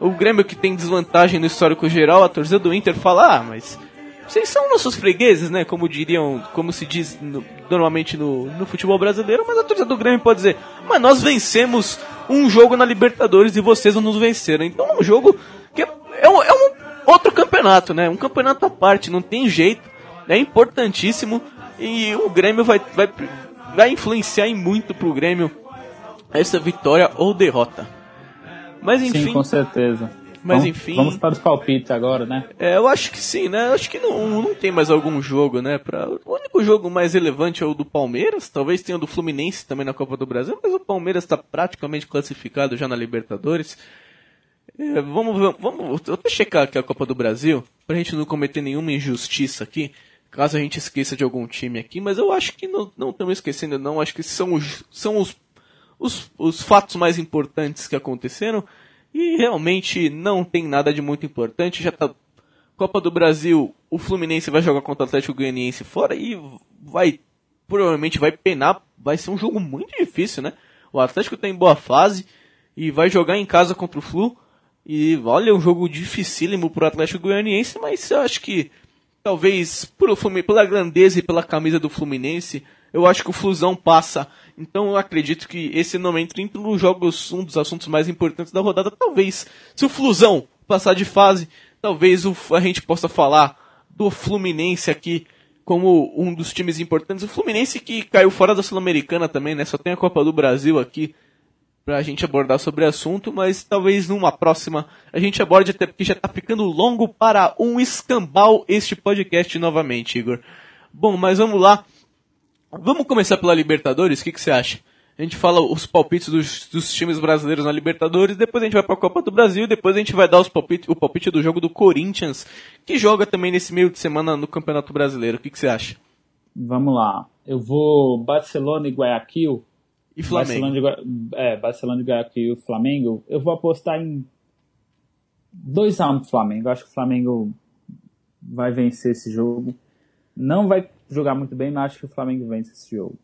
o Grêmio que tem desvantagem no histórico geral, a torcida do Inter fala, ah, mas vocês são nossos fregueses, né? Como diriam, como se diz no, normalmente no, no futebol brasileiro, mas a torcida do Grêmio pode dizer, mas nós vencemos um jogo na Libertadores e vocês não nos venceram. Então é um jogo que é, é, um, é um outro campeonato, né? Um campeonato à parte, não tem jeito. É importantíssimo e o Grêmio vai, vai, vai influenciar em muito pro Grêmio essa vitória ou derrota. Mas enfim. Sim, com certeza. Mas vamos, enfim. Vamos para os palpites agora, né? É, eu acho que sim, né? Eu acho que não, não tem mais algum jogo, né? Pra, o único jogo mais relevante é o do Palmeiras. Talvez tenha o do Fluminense também na Copa do Brasil, mas o Palmeiras está praticamente classificado já na Libertadores. É, vamos, vamos, eu vou checar aqui a Copa do Brasil, pra gente não cometer nenhuma injustiça aqui, caso a gente esqueça de algum time aqui, mas eu acho que não, não estamos esquecendo não, acho que são, os, são os, os, os fatos mais importantes que aconteceram. E realmente não tem nada de muito importante. Já tá Copa do Brasil, o Fluminense vai jogar contra o Atlético Goianiense fora e vai provavelmente vai penar, vai ser um jogo muito difícil, né? O Atlético está em boa fase e vai jogar em casa contra o Flu. E olha, um jogo dificílimo pro Atlético Goianiense, mas eu acho que talvez por pela grandeza e pela camisa do Fluminense, eu acho que o Flusão passa então eu acredito que esse não entra entre os jogos, um dos assuntos mais importantes da rodada. Talvez, se o Flusão passar de fase, talvez o, a gente possa falar do Fluminense aqui como um dos times importantes. O Fluminense que caiu fora da Sul-Americana também, né? Só tem a Copa do Brasil aqui pra gente abordar sobre o assunto, mas talvez numa próxima a gente aborde até porque já tá ficando longo para um escambau este podcast novamente, Igor. Bom, mas vamos lá. Vamos começar pela Libertadores? O que, que você acha? A gente fala os palpites dos, dos, times brasileiros na Libertadores, depois a gente vai para a Copa do Brasil, depois a gente vai dar os palpites, o palpite do jogo do Corinthians, que joga também nesse meio de semana no Campeonato Brasileiro. O que, que você acha? Vamos lá. Eu vou Barcelona e Guayaquil. E Flamengo. Barcelona de, é, Barcelona e Guayaquil e Flamengo. Eu vou apostar em 2x1 pro Flamengo. Eu acho que o Flamengo vai vencer esse jogo. Não vai jogar muito bem, mas acho que o Flamengo vence esse jogo.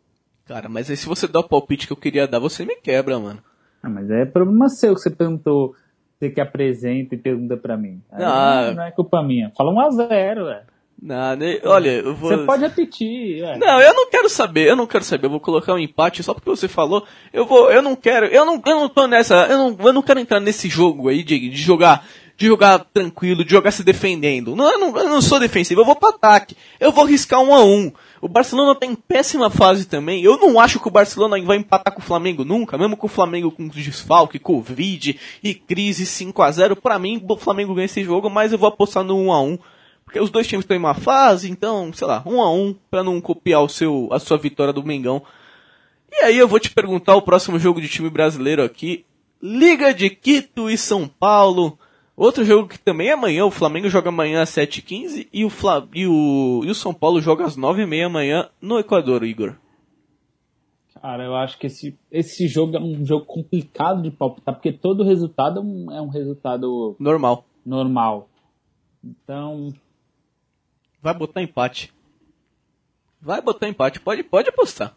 Cara, mas aí se você dá o palpite que eu queria dar, você me quebra, mano. Ah, mas é problema seu que você perguntou, você que apresenta e pergunta pra mim. Ah, não, não é culpa minha. Fala 1x0, velho. Né, olha, eu vou. Você pode repetir. É. Não, eu não quero saber, eu não quero saber. Eu vou colocar um empate só porque você falou. Eu vou, eu não quero, eu não, eu não tô nessa, eu não, eu não quero entrar nesse jogo aí de, de jogar de jogar tranquilo, de jogar se defendendo. Não, eu, não, eu não sou defensivo, eu vou para ataque. Eu vou riscar um a um. O Barcelona tá em péssima fase também. Eu não acho que o Barcelona vai empatar com o Flamengo nunca, mesmo com o Flamengo com desfalque, Covid e crise 5 a 0 Para mim, o Flamengo ganha esse jogo, mas eu vou apostar no 1 a 1 porque os dois times estão em uma fase, então, sei lá, 1 a 1 para não copiar o seu, a sua vitória do Mengão. E aí eu vou te perguntar o próximo jogo de time brasileiro aqui. Liga de Quito e São Paulo. Outro jogo que também é amanhã, o Flamengo joga amanhã às 7h15 e o, Fla, e o, e o São Paulo joga às 9h30 amanhã no Equador, Igor. Cara, eu acho que esse, esse jogo é um jogo complicado de palpitar, porque todo resultado é um, é um resultado normal. Normal. Então. Vai botar empate. Vai botar empate, pode, pode apostar.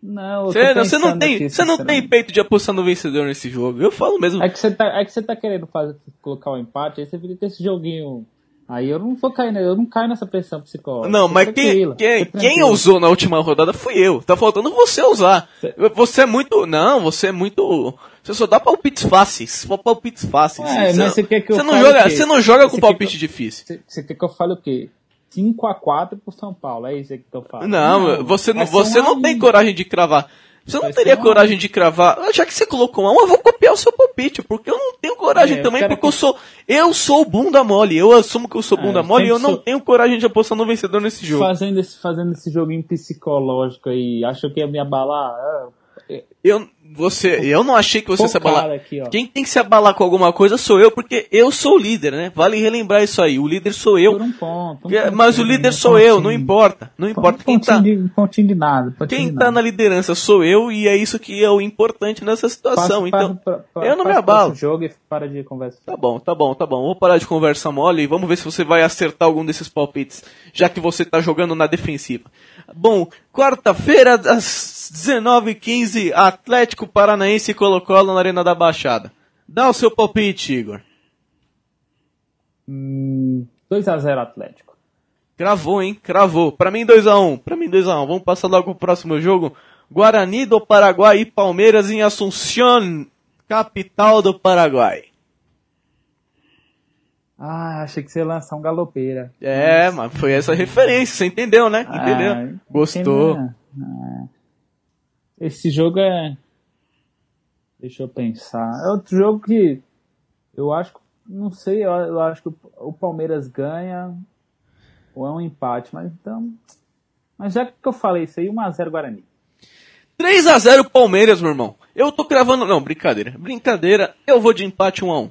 Não, você não tem, você não tem peito de apostar no vencedor nesse jogo. Eu falo mesmo. É que você tá, é que você tá querendo fazer, colocar o um empate, aí você viria ter esse joguinho. Aí eu não vou cair, eu não caio nessa pressão psicológica. Não, mas quem, quem, quem usou na última rodada fui eu. Tá faltando você usar. Você é muito, não, você é muito, você só dá palpites fáceis, palpites fáceis. É, você, mas você quer que eu você não joga, você não joga com palpite difícil. Você quer que eu fale o quê? 5x4 pro São Paulo, é isso que eu falo. Não, não você, não, você não tem coragem de cravar. Você não teria coragem de cravar. Já que você colocou um, eu vou copiar o seu palpite, porque eu não tenho coragem é, também, porque que... eu sou. Eu sou bunda mole. Eu assumo que eu sou é, bunda é, mole e eu não sou... tenho coragem de apostar no vencedor nesse jogo. Fazendo esse, fazendo esse joguinho psicológico aí, achou que ia me abalar? Ah, eu, você, eu não achei que você Pô, se abalar. Aqui, Quem tem que se abalar com alguma coisa sou eu, porque eu sou o líder, né? Vale relembrar isso aí. O líder sou eu. Um ponto, um mas o líder sou pontinho. eu, não importa. Não importa. Quem tá, de, pontinho de nada. Pontinho quem de tá nada. na liderança sou eu e é isso que é o importante nessa situação. Passa, então, para, para, eu não me abalo. jogo e para de conversa. Tá bom, tá bom, tá bom. Vou parar de conversa mole e vamos ver se você vai acertar algum desses palpites, já que você tá jogando na defensiva. Bom, quarta-feira, às 19h15, Atlético Paranaense e Colo-Colo na Arena da Baixada. Dá o seu palpite, Igor. Hum, 2x0 Atlético. Cravou, hein? Cravou. Pra mim 2x1. Um. Pra mim 2x1. Um. Vamos passar logo pro próximo jogo. Guarani do Paraguai e Palmeiras em Assunción, capital do Paraguai. Ah, achei que você ia lançar um galopeira. É, mas foi essa referência, você entendeu, né? Ah, entendeu? Ah, Gostou. Ah, esse jogo é. Deixa eu pensar. É outro jogo que eu acho. Não sei, eu acho que o Palmeiras ganha ou é um empate, mas então. Mas já que eu falei isso aí, 1x0 Guarani. 3x0 Palmeiras, meu irmão. Eu tô cravando. Não, brincadeira. Brincadeira, eu vou de empate 1x1.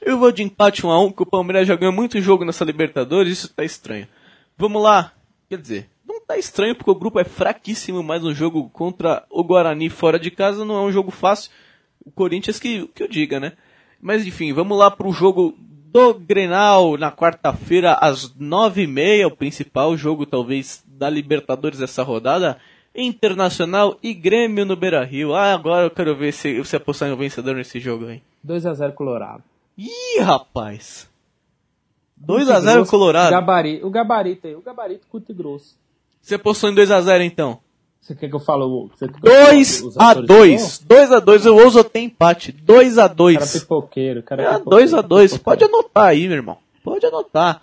Eu vou de empate 1x1, que o Palmeiras já ganhou muito jogo nessa Libertadores, isso tá estranho. Vamos lá. Quer dizer, não tá estranho porque o grupo é fraquíssimo, mas um jogo contra o Guarani fora de casa não é um jogo fácil. O Corinthians que, que eu diga, né? Mas enfim, vamos lá pro jogo do Grenal na quarta-feira às nove e meia, o principal jogo talvez da Libertadores dessa rodada. Internacional e Grêmio no Beira Rio. Ah, agora eu quero ver se você apostar no vencedor nesse jogo aí. 2x0 Colorado. Ih, rapaz! 2x0 Colorado. Gabari, o gabarito aí, o gabarito curto e grosso. Você apostou em 2x0 então? Você quer que eu fale? 2x2. 2x2, eu ouso até empate. 2x2. Cara pipoqueiro, cara é, 2x2. Pode anotar aí, meu irmão. Pode anotar.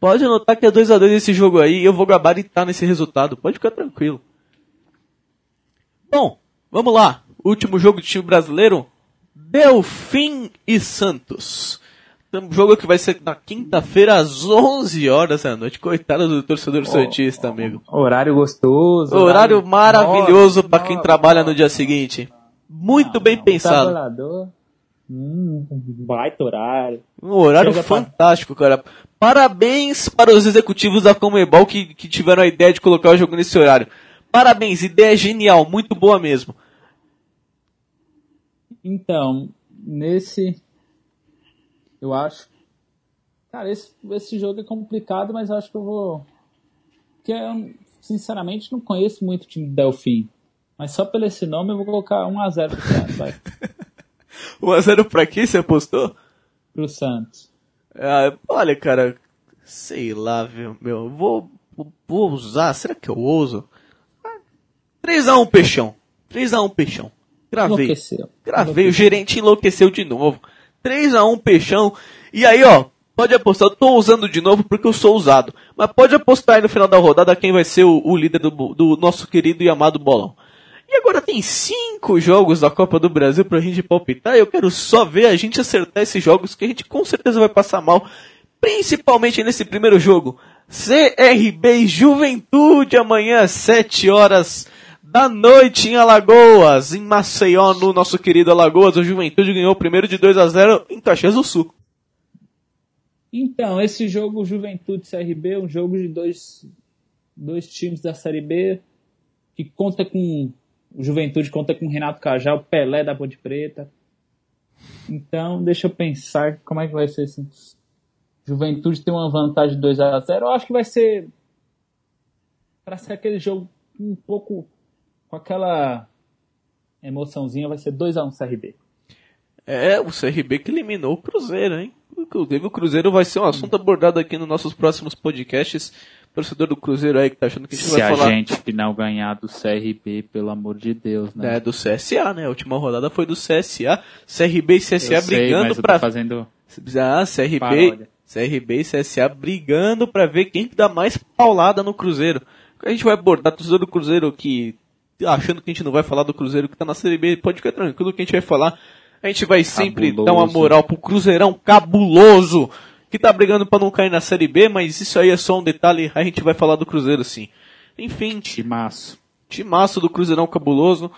Pode anotar que é 2x2 esse jogo aí e eu vou gabaritar nesse resultado. Pode ficar tranquilo. Bom, vamos lá. Último jogo do time brasileiro. Delfim e Santos. Um jogo que vai ser na quinta-feira às 11 horas da noite. Coitado do torcedor oh, santista, amigo. Horário gostoso. Horário, horário maravilhoso para quem trabalha no dia seguinte. Muito ah, bem pensado. Trabalhador. Hum, baita horário. Um horário Chega fantástico, pra... cara. Parabéns para os executivos da Comebol que, que tiveram a ideia de colocar o jogo nesse horário. Parabéns, ideia genial, muito boa mesmo. Então, nesse. Eu acho. Cara, esse, esse jogo é complicado, mas eu acho que eu vou. Porque eu, sinceramente, não conheço muito o time do Delfim. Mas só pelo esse nome eu vou colocar 1x0 pro Santos, vai. 1x0 pra quem você apostou? Pro Santos. Ah, olha, cara, sei lá, viu, meu, vou, vou usar, será que eu uso? 3x1 Peixão. 3x1 Peixão. Gravei. Enlouqueceu. Gravei, enlouqueceu. o gerente enlouqueceu de novo. 3x1 Peixão. E aí, ó, pode apostar. Eu tô usando de novo porque eu sou usado. Mas pode apostar aí no final da rodada quem vai ser o, o líder do, do, nosso querido e amado bolão. E agora tem cinco jogos da Copa do Brasil pra gente palpitar. E eu quero só ver a gente acertar esses jogos que a gente com certeza vai passar mal. Principalmente nesse primeiro jogo. CRB Juventude amanhã às 7 horas da noite em Alagoas, em Maceió, no nosso querido Alagoas. O Juventude ganhou o primeiro de 2 a 0 em Caxias do Sul. Então, esse jogo Juventude CRB um jogo de dois, dois times da Série B que conta com. O Juventude conta com Renato Cajal, o Pelé da Ponte Preta. Então, deixa eu pensar como é que vai ser esse. Juventude tem uma vantagem de 2 a 0 Eu acho que vai ser. Para ser aquele jogo um pouco com aquela emoçãozinha, vai ser 2x1 um CRB. É, o CRB que eliminou o Cruzeiro, hein? Inclusive o Cruzeiro vai ser um assunto abordado aqui nos nossos próximos podcasts. Torcedor do Cruzeiro aí que tá achando que a gente Se vai falar. Se a gente não ganhar do CRB, pelo amor de Deus, né? É, do CSA, né? A última rodada foi do CSA. CRB e CSA eu brigando sei, pra. fazendo. Ah, CRB. Paródia. CRB e CSA brigando pra ver quem dá mais paulada no Cruzeiro. A gente vai abordar o torcedor do Cruzeiro que achando que a gente não vai falar do Cruzeiro que tá na Série B, pode ficar tranquilo que a gente vai falar. A gente vai sempre cabuloso. dar uma moral pro Cruzeirão cabuloso, que tá brigando para não cair na Série B, mas isso aí é só um detalhe, a gente vai falar do Cruzeiro sim. Enfim. Timaço. Timaço do Cruzeirão cabuloso.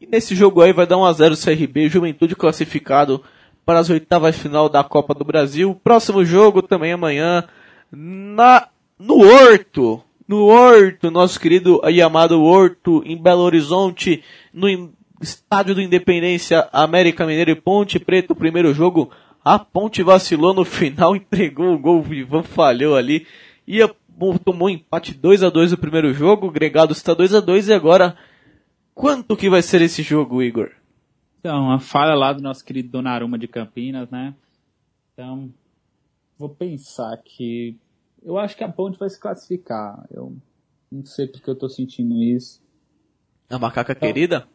E nesse jogo aí vai dar 1x0 CRB, Juventude classificado para as oitavas final da Copa do Brasil. Próximo jogo também amanhã na no Horto, no Horto, nosso querido e amado Horto, em Belo Horizonte, no estádio do Independência, América Mineiro e Ponte Preta, o primeiro jogo, a Ponte vacilou no final, entregou o gol, o Ivan falhou ali, e tomou um empate 2 a 2 no primeiro jogo, o Gregado está 2 a 2 e agora, quanto que vai ser esse jogo, Igor? Então, a falha lá do nosso querido Donnarumma de Campinas, né? Então, vou pensar que Eu acho que a Ponte vai se classificar. Eu não sei porque eu tô sentindo isso. A macaca então, querida?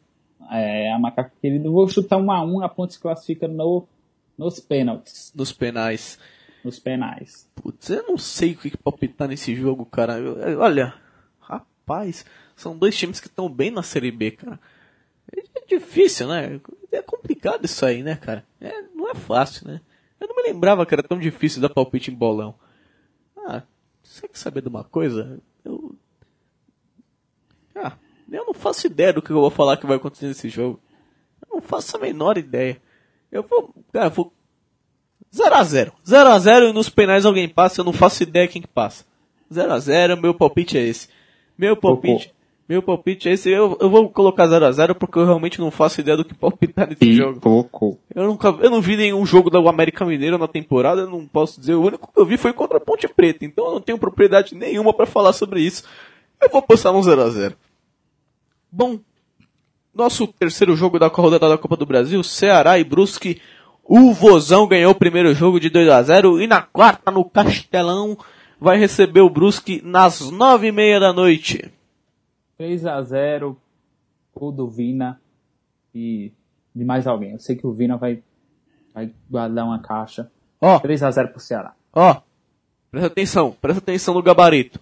É, a macaca querida. Eu vou chutar um a um, a Ponte se classifica no, nos pênaltis. Nos penais. Nos penais. Putz, eu não sei o que palpitar nesse jogo, cara. Olha, rapaz, são dois times que estão bem na Série B, cara. É difícil, né? É complicado isso aí, né, cara? É, não é fácil, né? Eu não me lembrava que era tão difícil dar palpite em bolão. Ah, você quer saber de uma coisa? Eu. Ah, eu não faço ideia do que eu vou falar que vai acontecer nesse jogo. Eu não faço a menor ideia. Eu vou. Cara, vou. 0x0. 0x0 e nos penais alguém passa, eu não faço ideia quem que passa. 0x0, meu palpite é esse. Meu palpite. Meu palpite é esse. Eu, eu vou colocar 0x0 porque eu realmente não faço ideia do que palpitar nesse e jogo. Eu nunca, eu não vi nenhum jogo da América Mineiro na temporada, eu não posso dizer. O único que eu vi foi contra a Ponte Preta, então eu não tenho propriedade nenhuma para falar sobre isso. Eu vou postar um 0x0. Bom, nosso terceiro jogo da rodada da Copa do Brasil, Ceará e Brusque. O Vozão ganhou o primeiro jogo de 2 a 0 e na quarta, no Castelão, vai receber o Brusque nas nove e meia da noite. 3 a 0 o do Vina e de mais alguém. Eu sei que o Vina vai, vai guardar uma caixa. Ó. Oh, 3 a 0 pro Ceará. Ó. Oh, presta atenção, presta atenção no gabarito.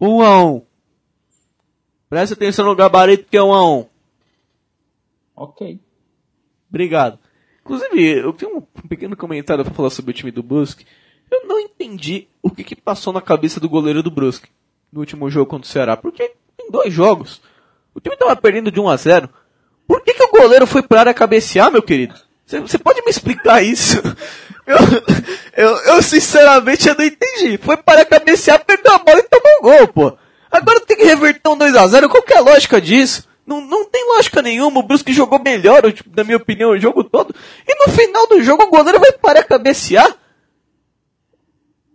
1 a 1. Presta atenção no gabarito que é 1 a 1. OK. Obrigado. Inclusive, eu tenho um pequeno comentário para falar sobre o time do Brusque. Eu não entendi o que, que passou na cabeça do goleiro do Brusque no último jogo contra o Ceará. Porque em dois jogos, o time estava perdendo de 1 a 0 Por que, que o goleiro foi para área cabecear, meu querido? Você pode me explicar isso? Eu, eu, eu, sinceramente eu não entendi. Foi para cabecear, perdeu a bola e tomou um gol, pô. Agora tem que reverter um 2x0. Qual que é a lógica disso? Não, não tem lógica nenhuma. O Brusque jogou melhor, na minha opinião, o jogo todo. E no final do jogo o goleiro vai parar cabecear?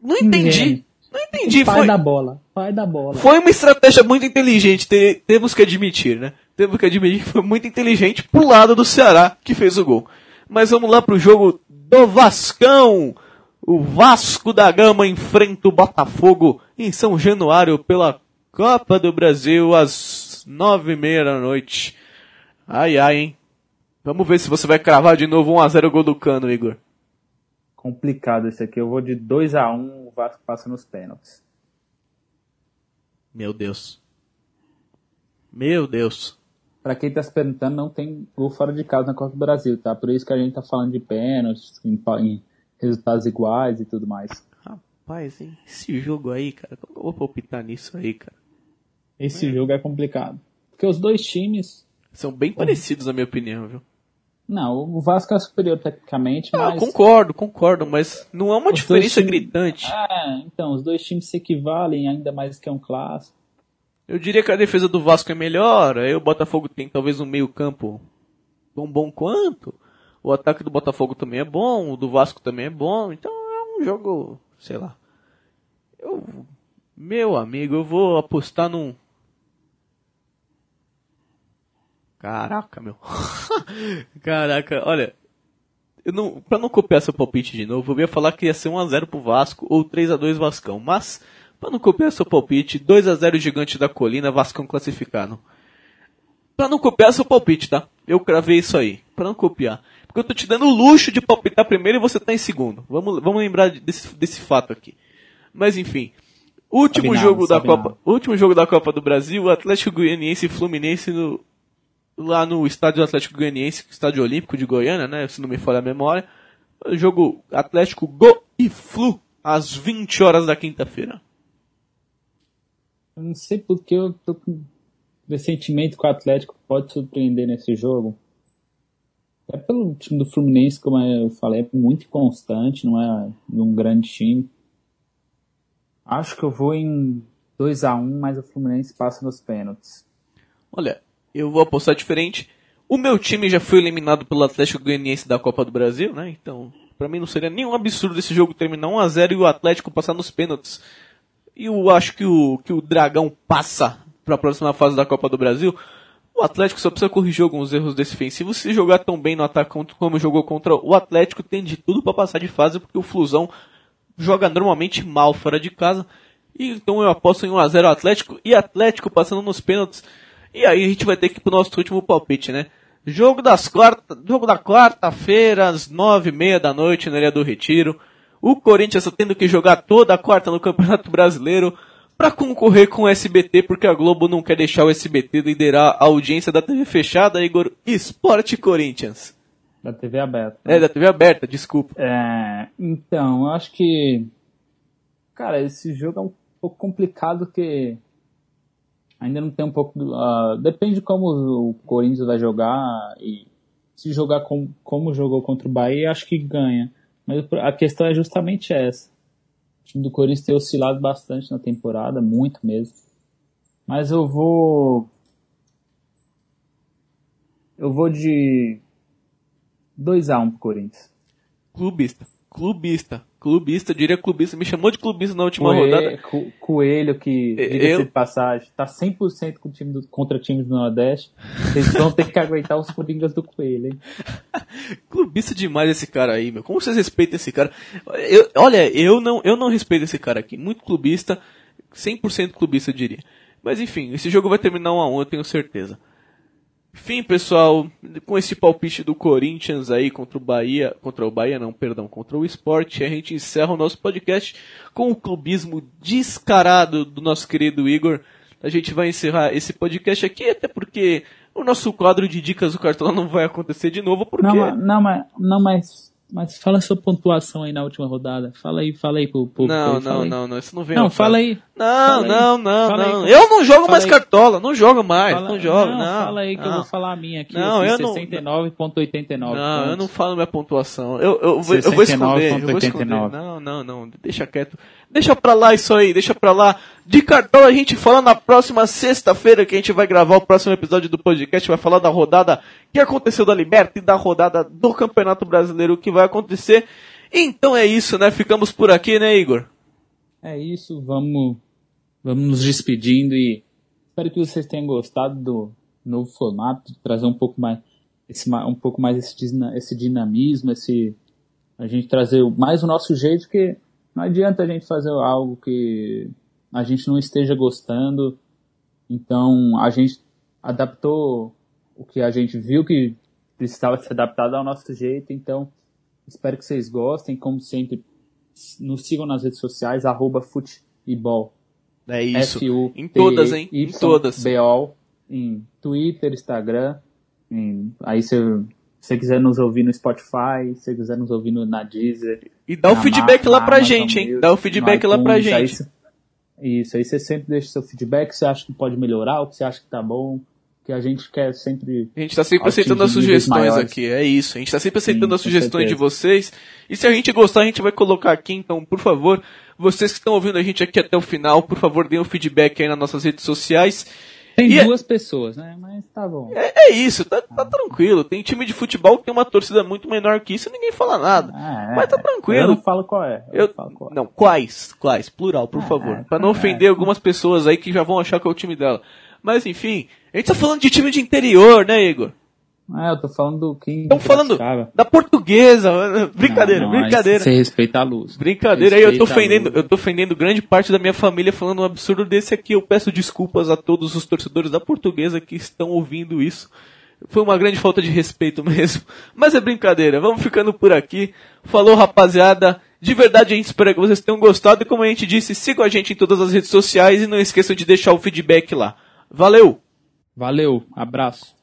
Não entendi. Não entendi. Foi... da bola. Pai da bola. Foi uma estratégia muito inteligente, te... temos que admitir, né? Temos que admitir que foi muito inteligente pro lado do Ceará que fez o gol. Mas vamos lá pro jogo do Vascão. O Vasco da Gama enfrenta o Botafogo em São Januário pela Copa do Brasil às nove e meia da noite. Ai ai, hein? Vamos ver se você vai cravar de novo 1x0 o gol do Cano, Igor complicado esse aqui. Eu vou de 2 a 1 um, o Vasco passa nos pênaltis. Meu Deus. Meu Deus. Pra quem tá se perguntando, não tem gol fora de casa na Copa do Brasil, tá? Por isso que a gente tá falando de pênaltis, em, em resultados iguais e tudo mais. Rapaz, hein? esse jogo aí, cara, como eu vou palpitar nisso aí, cara? Esse é. jogo é complicado. Porque os dois times. São bem parecidos, na minha opinião, viu? Não, o Vasco é superior tecnicamente, ah, mas... concordo, concordo, mas não é uma diferença gritante. Ah, então, os dois times se equivalem, ainda mais que é um clássico. Eu diria que a defesa do Vasco é melhor, aí o Botafogo tem talvez um meio campo tão bom quanto, o ataque do Botafogo também é bom, o do Vasco também é bom, então é um jogo, sei lá. Eu, meu amigo, eu vou apostar num Caraca, meu. Caraca, olha. Eu não, pra não copiar seu palpite de novo, eu ia falar que ia ser 1x0 pro Vasco ou 3x2 Vascão. Mas, pra não copiar seu palpite, 2x0 Gigante da Colina, Vascão classificado. Pra não copiar seu palpite, tá? Eu cravei isso aí. Pra não copiar. Porque eu tô te dando o luxo de palpitar primeiro e você tá em segundo. Vamos, vamos lembrar desse, desse fato aqui. Mas enfim. Último jogo da Copa, último jogo da Copa do Brasil, Atlético Goianiense e Fluminense no lá no estádio Atlético Goianiense, estádio olímpico de Goiânia, né, se não me falha a memória. Jogo Atlético Go e Flu às 20 horas da quinta-feira. Eu não sei porque eu tô com pressentimento que o Atlético pode surpreender nesse jogo. É pelo time do Fluminense, como eu falei, é muito constante, não é um grande time. Acho que eu vou em 2 a 1 mas o Fluminense passa nos pênaltis. Olha, eu vou apostar diferente. O meu time já foi eliminado pelo Atlético Goianiense da Copa do Brasil, né? Então, para mim não seria nenhum absurdo esse jogo terminar 1 a 0 e o Atlético passar nos pênaltis. E eu acho que o que o Dragão passa para a próxima fase da Copa do Brasil. O Atlético só precisa corrigir alguns erros defensivos. Se jogar tão bem no ataque como jogou contra o Atlético, tem de tudo para passar de fase, porque o Flusão joga normalmente mal fora de casa. E, então eu aposto em 1x0 Atlético e Atlético passando nos pênaltis. E aí a gente vai ter que ir pro nosso último palpite, né? Jogo das quarta, jogo da quarta-feira, às nove e meia da noite, na Ilha do Retiro. O Corinthians está tendo que jogar toda a quarta no Campeonato Brasileiro para concorrer com o SBT, porque a Globo não quer deixar o SBT liderar a audiência da TV fechada, Igor. Esporte Corinthians. Da TV aberta. É, da TV aberta, desculpa. É, então, eu acho que. Cara, esse jogo é um pouco complicado que ainda não tem um pouco. Uh, depende de como o Corinthians vai jogar e se jogar com, como jogou contra o Bahia, acho que ganha. Mas a questão é justamente essa. O time do Corinthians tem oscilado bastante na temporada, muito mesmo. Mas eu vou. Eu vou de 2x1 pro Corinthians. Clubista. Clubista. Clubista, diria clubista. Me chamou de clubista na última Coelho, rodada. Co Coelho, que, diga-se de passagem, tá 100% com time do, contra times do Nordeste. Vocês vão ter que aguentar os coringas do Coelho, hein? clubista demais esse cara aí, meu. Como vocês respeitam esse cara? Eu, olha, eu não, eu não respeito esse cara aqui. Muito clubista. 100% clubista, eu diria. Mas enfim, esse jogo vai terminar 1 a 1 eu tenho certeza. Fim, pessoal, com esse palpite do Corinthians aí contra o Bahia, contra o Bahia não, perdão, contra o Esporte, a gente encerra o nosso podcast com o clubismo descarado do nosso querido Igor. A gente vai encerrar esse podcast aqui, até porque o nosso quadro de dicas do Cartola não vai acontecer de novo, porque... Não, não, mas, não, mas mas fala sua pontuação aí na última rodada. Fala aí, fala aí pro público. Não, aí, não, não, não, isso não vem. Não, fala aí. Não, fala não, aí. não, fala não. Aí, eu não jogo mais aí. cartola, não jogo mais, fala, não jogo, não. não fala aí que não. eu vou falar a minha aqui. Não, eu, eu 69.89. Não, não eu não falo minha pontuação. Eu, eu, eu, vou esconder, eu vou esconder. Não, não, não, deixa quieto. Deixa pra lá isso aí, deixa pra lá. De cartola a gente fala na próxima sexta-feira que a gente vai gravar o próximo episódio do podcast, vai falar da rodada que aconteceu da Liberta e da rodada do Campeonato Brasileiro que vai acontecer. Então é isso, né? Ficamos por aqui, né, Igor? É isso, vamos, vamos nos despedindo e espero que vocês tenham gostado do novo formato, de trazer um pouco mais esse, um pouco mais esse, esse dinamismo, esse a gente trazer mais o nosso jeito, que não adianta a gente fazer algo que a gente não esteja gostando. Então a gente adaptou o que a gente viu que precisava ser adaptado ao nosso jeito. Então, espero que vocês gostem. Como sempre, nos sigam nas redes sociais, arroba futebol. É isso. Em todas, hein? Em todas. BO, em Twitter, Instagram. Em, aí se você quiser nos ouvir no Spotify, se você quiser nos ouvir no, na Deezer. E dá o feedback lá pra gente, hein? Dá o feedback lá pra gente. Aí, isso, aí você sempre deixa seu feedback, você acha que pode melhorar, o que você acha que tá bom que a gente quer sempre. A gente está sempre aceitando as sugestões aqui, é isso. A gente está sempre aceitando Sim, as sugestões certeza. de vocês. E se a gente gostar, a gente vai colocar aqui. Então, por favor, vocês que estão ouvindo a gente aqui até o final, por favor, deem um feedback aí nas nossas redes sociais. Tem e é- duas é... pessoas, né? Mas tá bom. É, é isso, tá, tá, tranquilo. Tem time de futebol que tem uma torcida muito menor que isso e ninguém fala nada. Ah, é, Mas tá tranquilo. Eu não falo qual é. Eu, eu falo qual. É. Não, quais? Quais? Plural, por ah, favor. É, para não ofender algumas pessoas aí que já vão achar que é o time dela. Mas enfim, a gente tá falando de time de interior, né, Igor? Ah, eu tô falando do King. Estamos falando da portuguesa. Brincadeira, não, não, brincadeira. Você respeita a luz. Brincadeira. Aí eu tô ofendendo, eu tô ofendendo grande parte da minha família falando um absurdo desse aqui. Eu peço desculpas a todos os torcedores da portuguesa que estão ouvindo isso. Foi uma grande falta de respeito mesmo. Mas é brincadeira. Vamos ficando por aqui. Falou, rapaziada. De verdade, a gente espera que vocês tenham gostado. E como a gente disse, sigam a gente em todas as redes sociais e não esqueçam de deixar o feedback lá. Valeu! Valeu, abraço.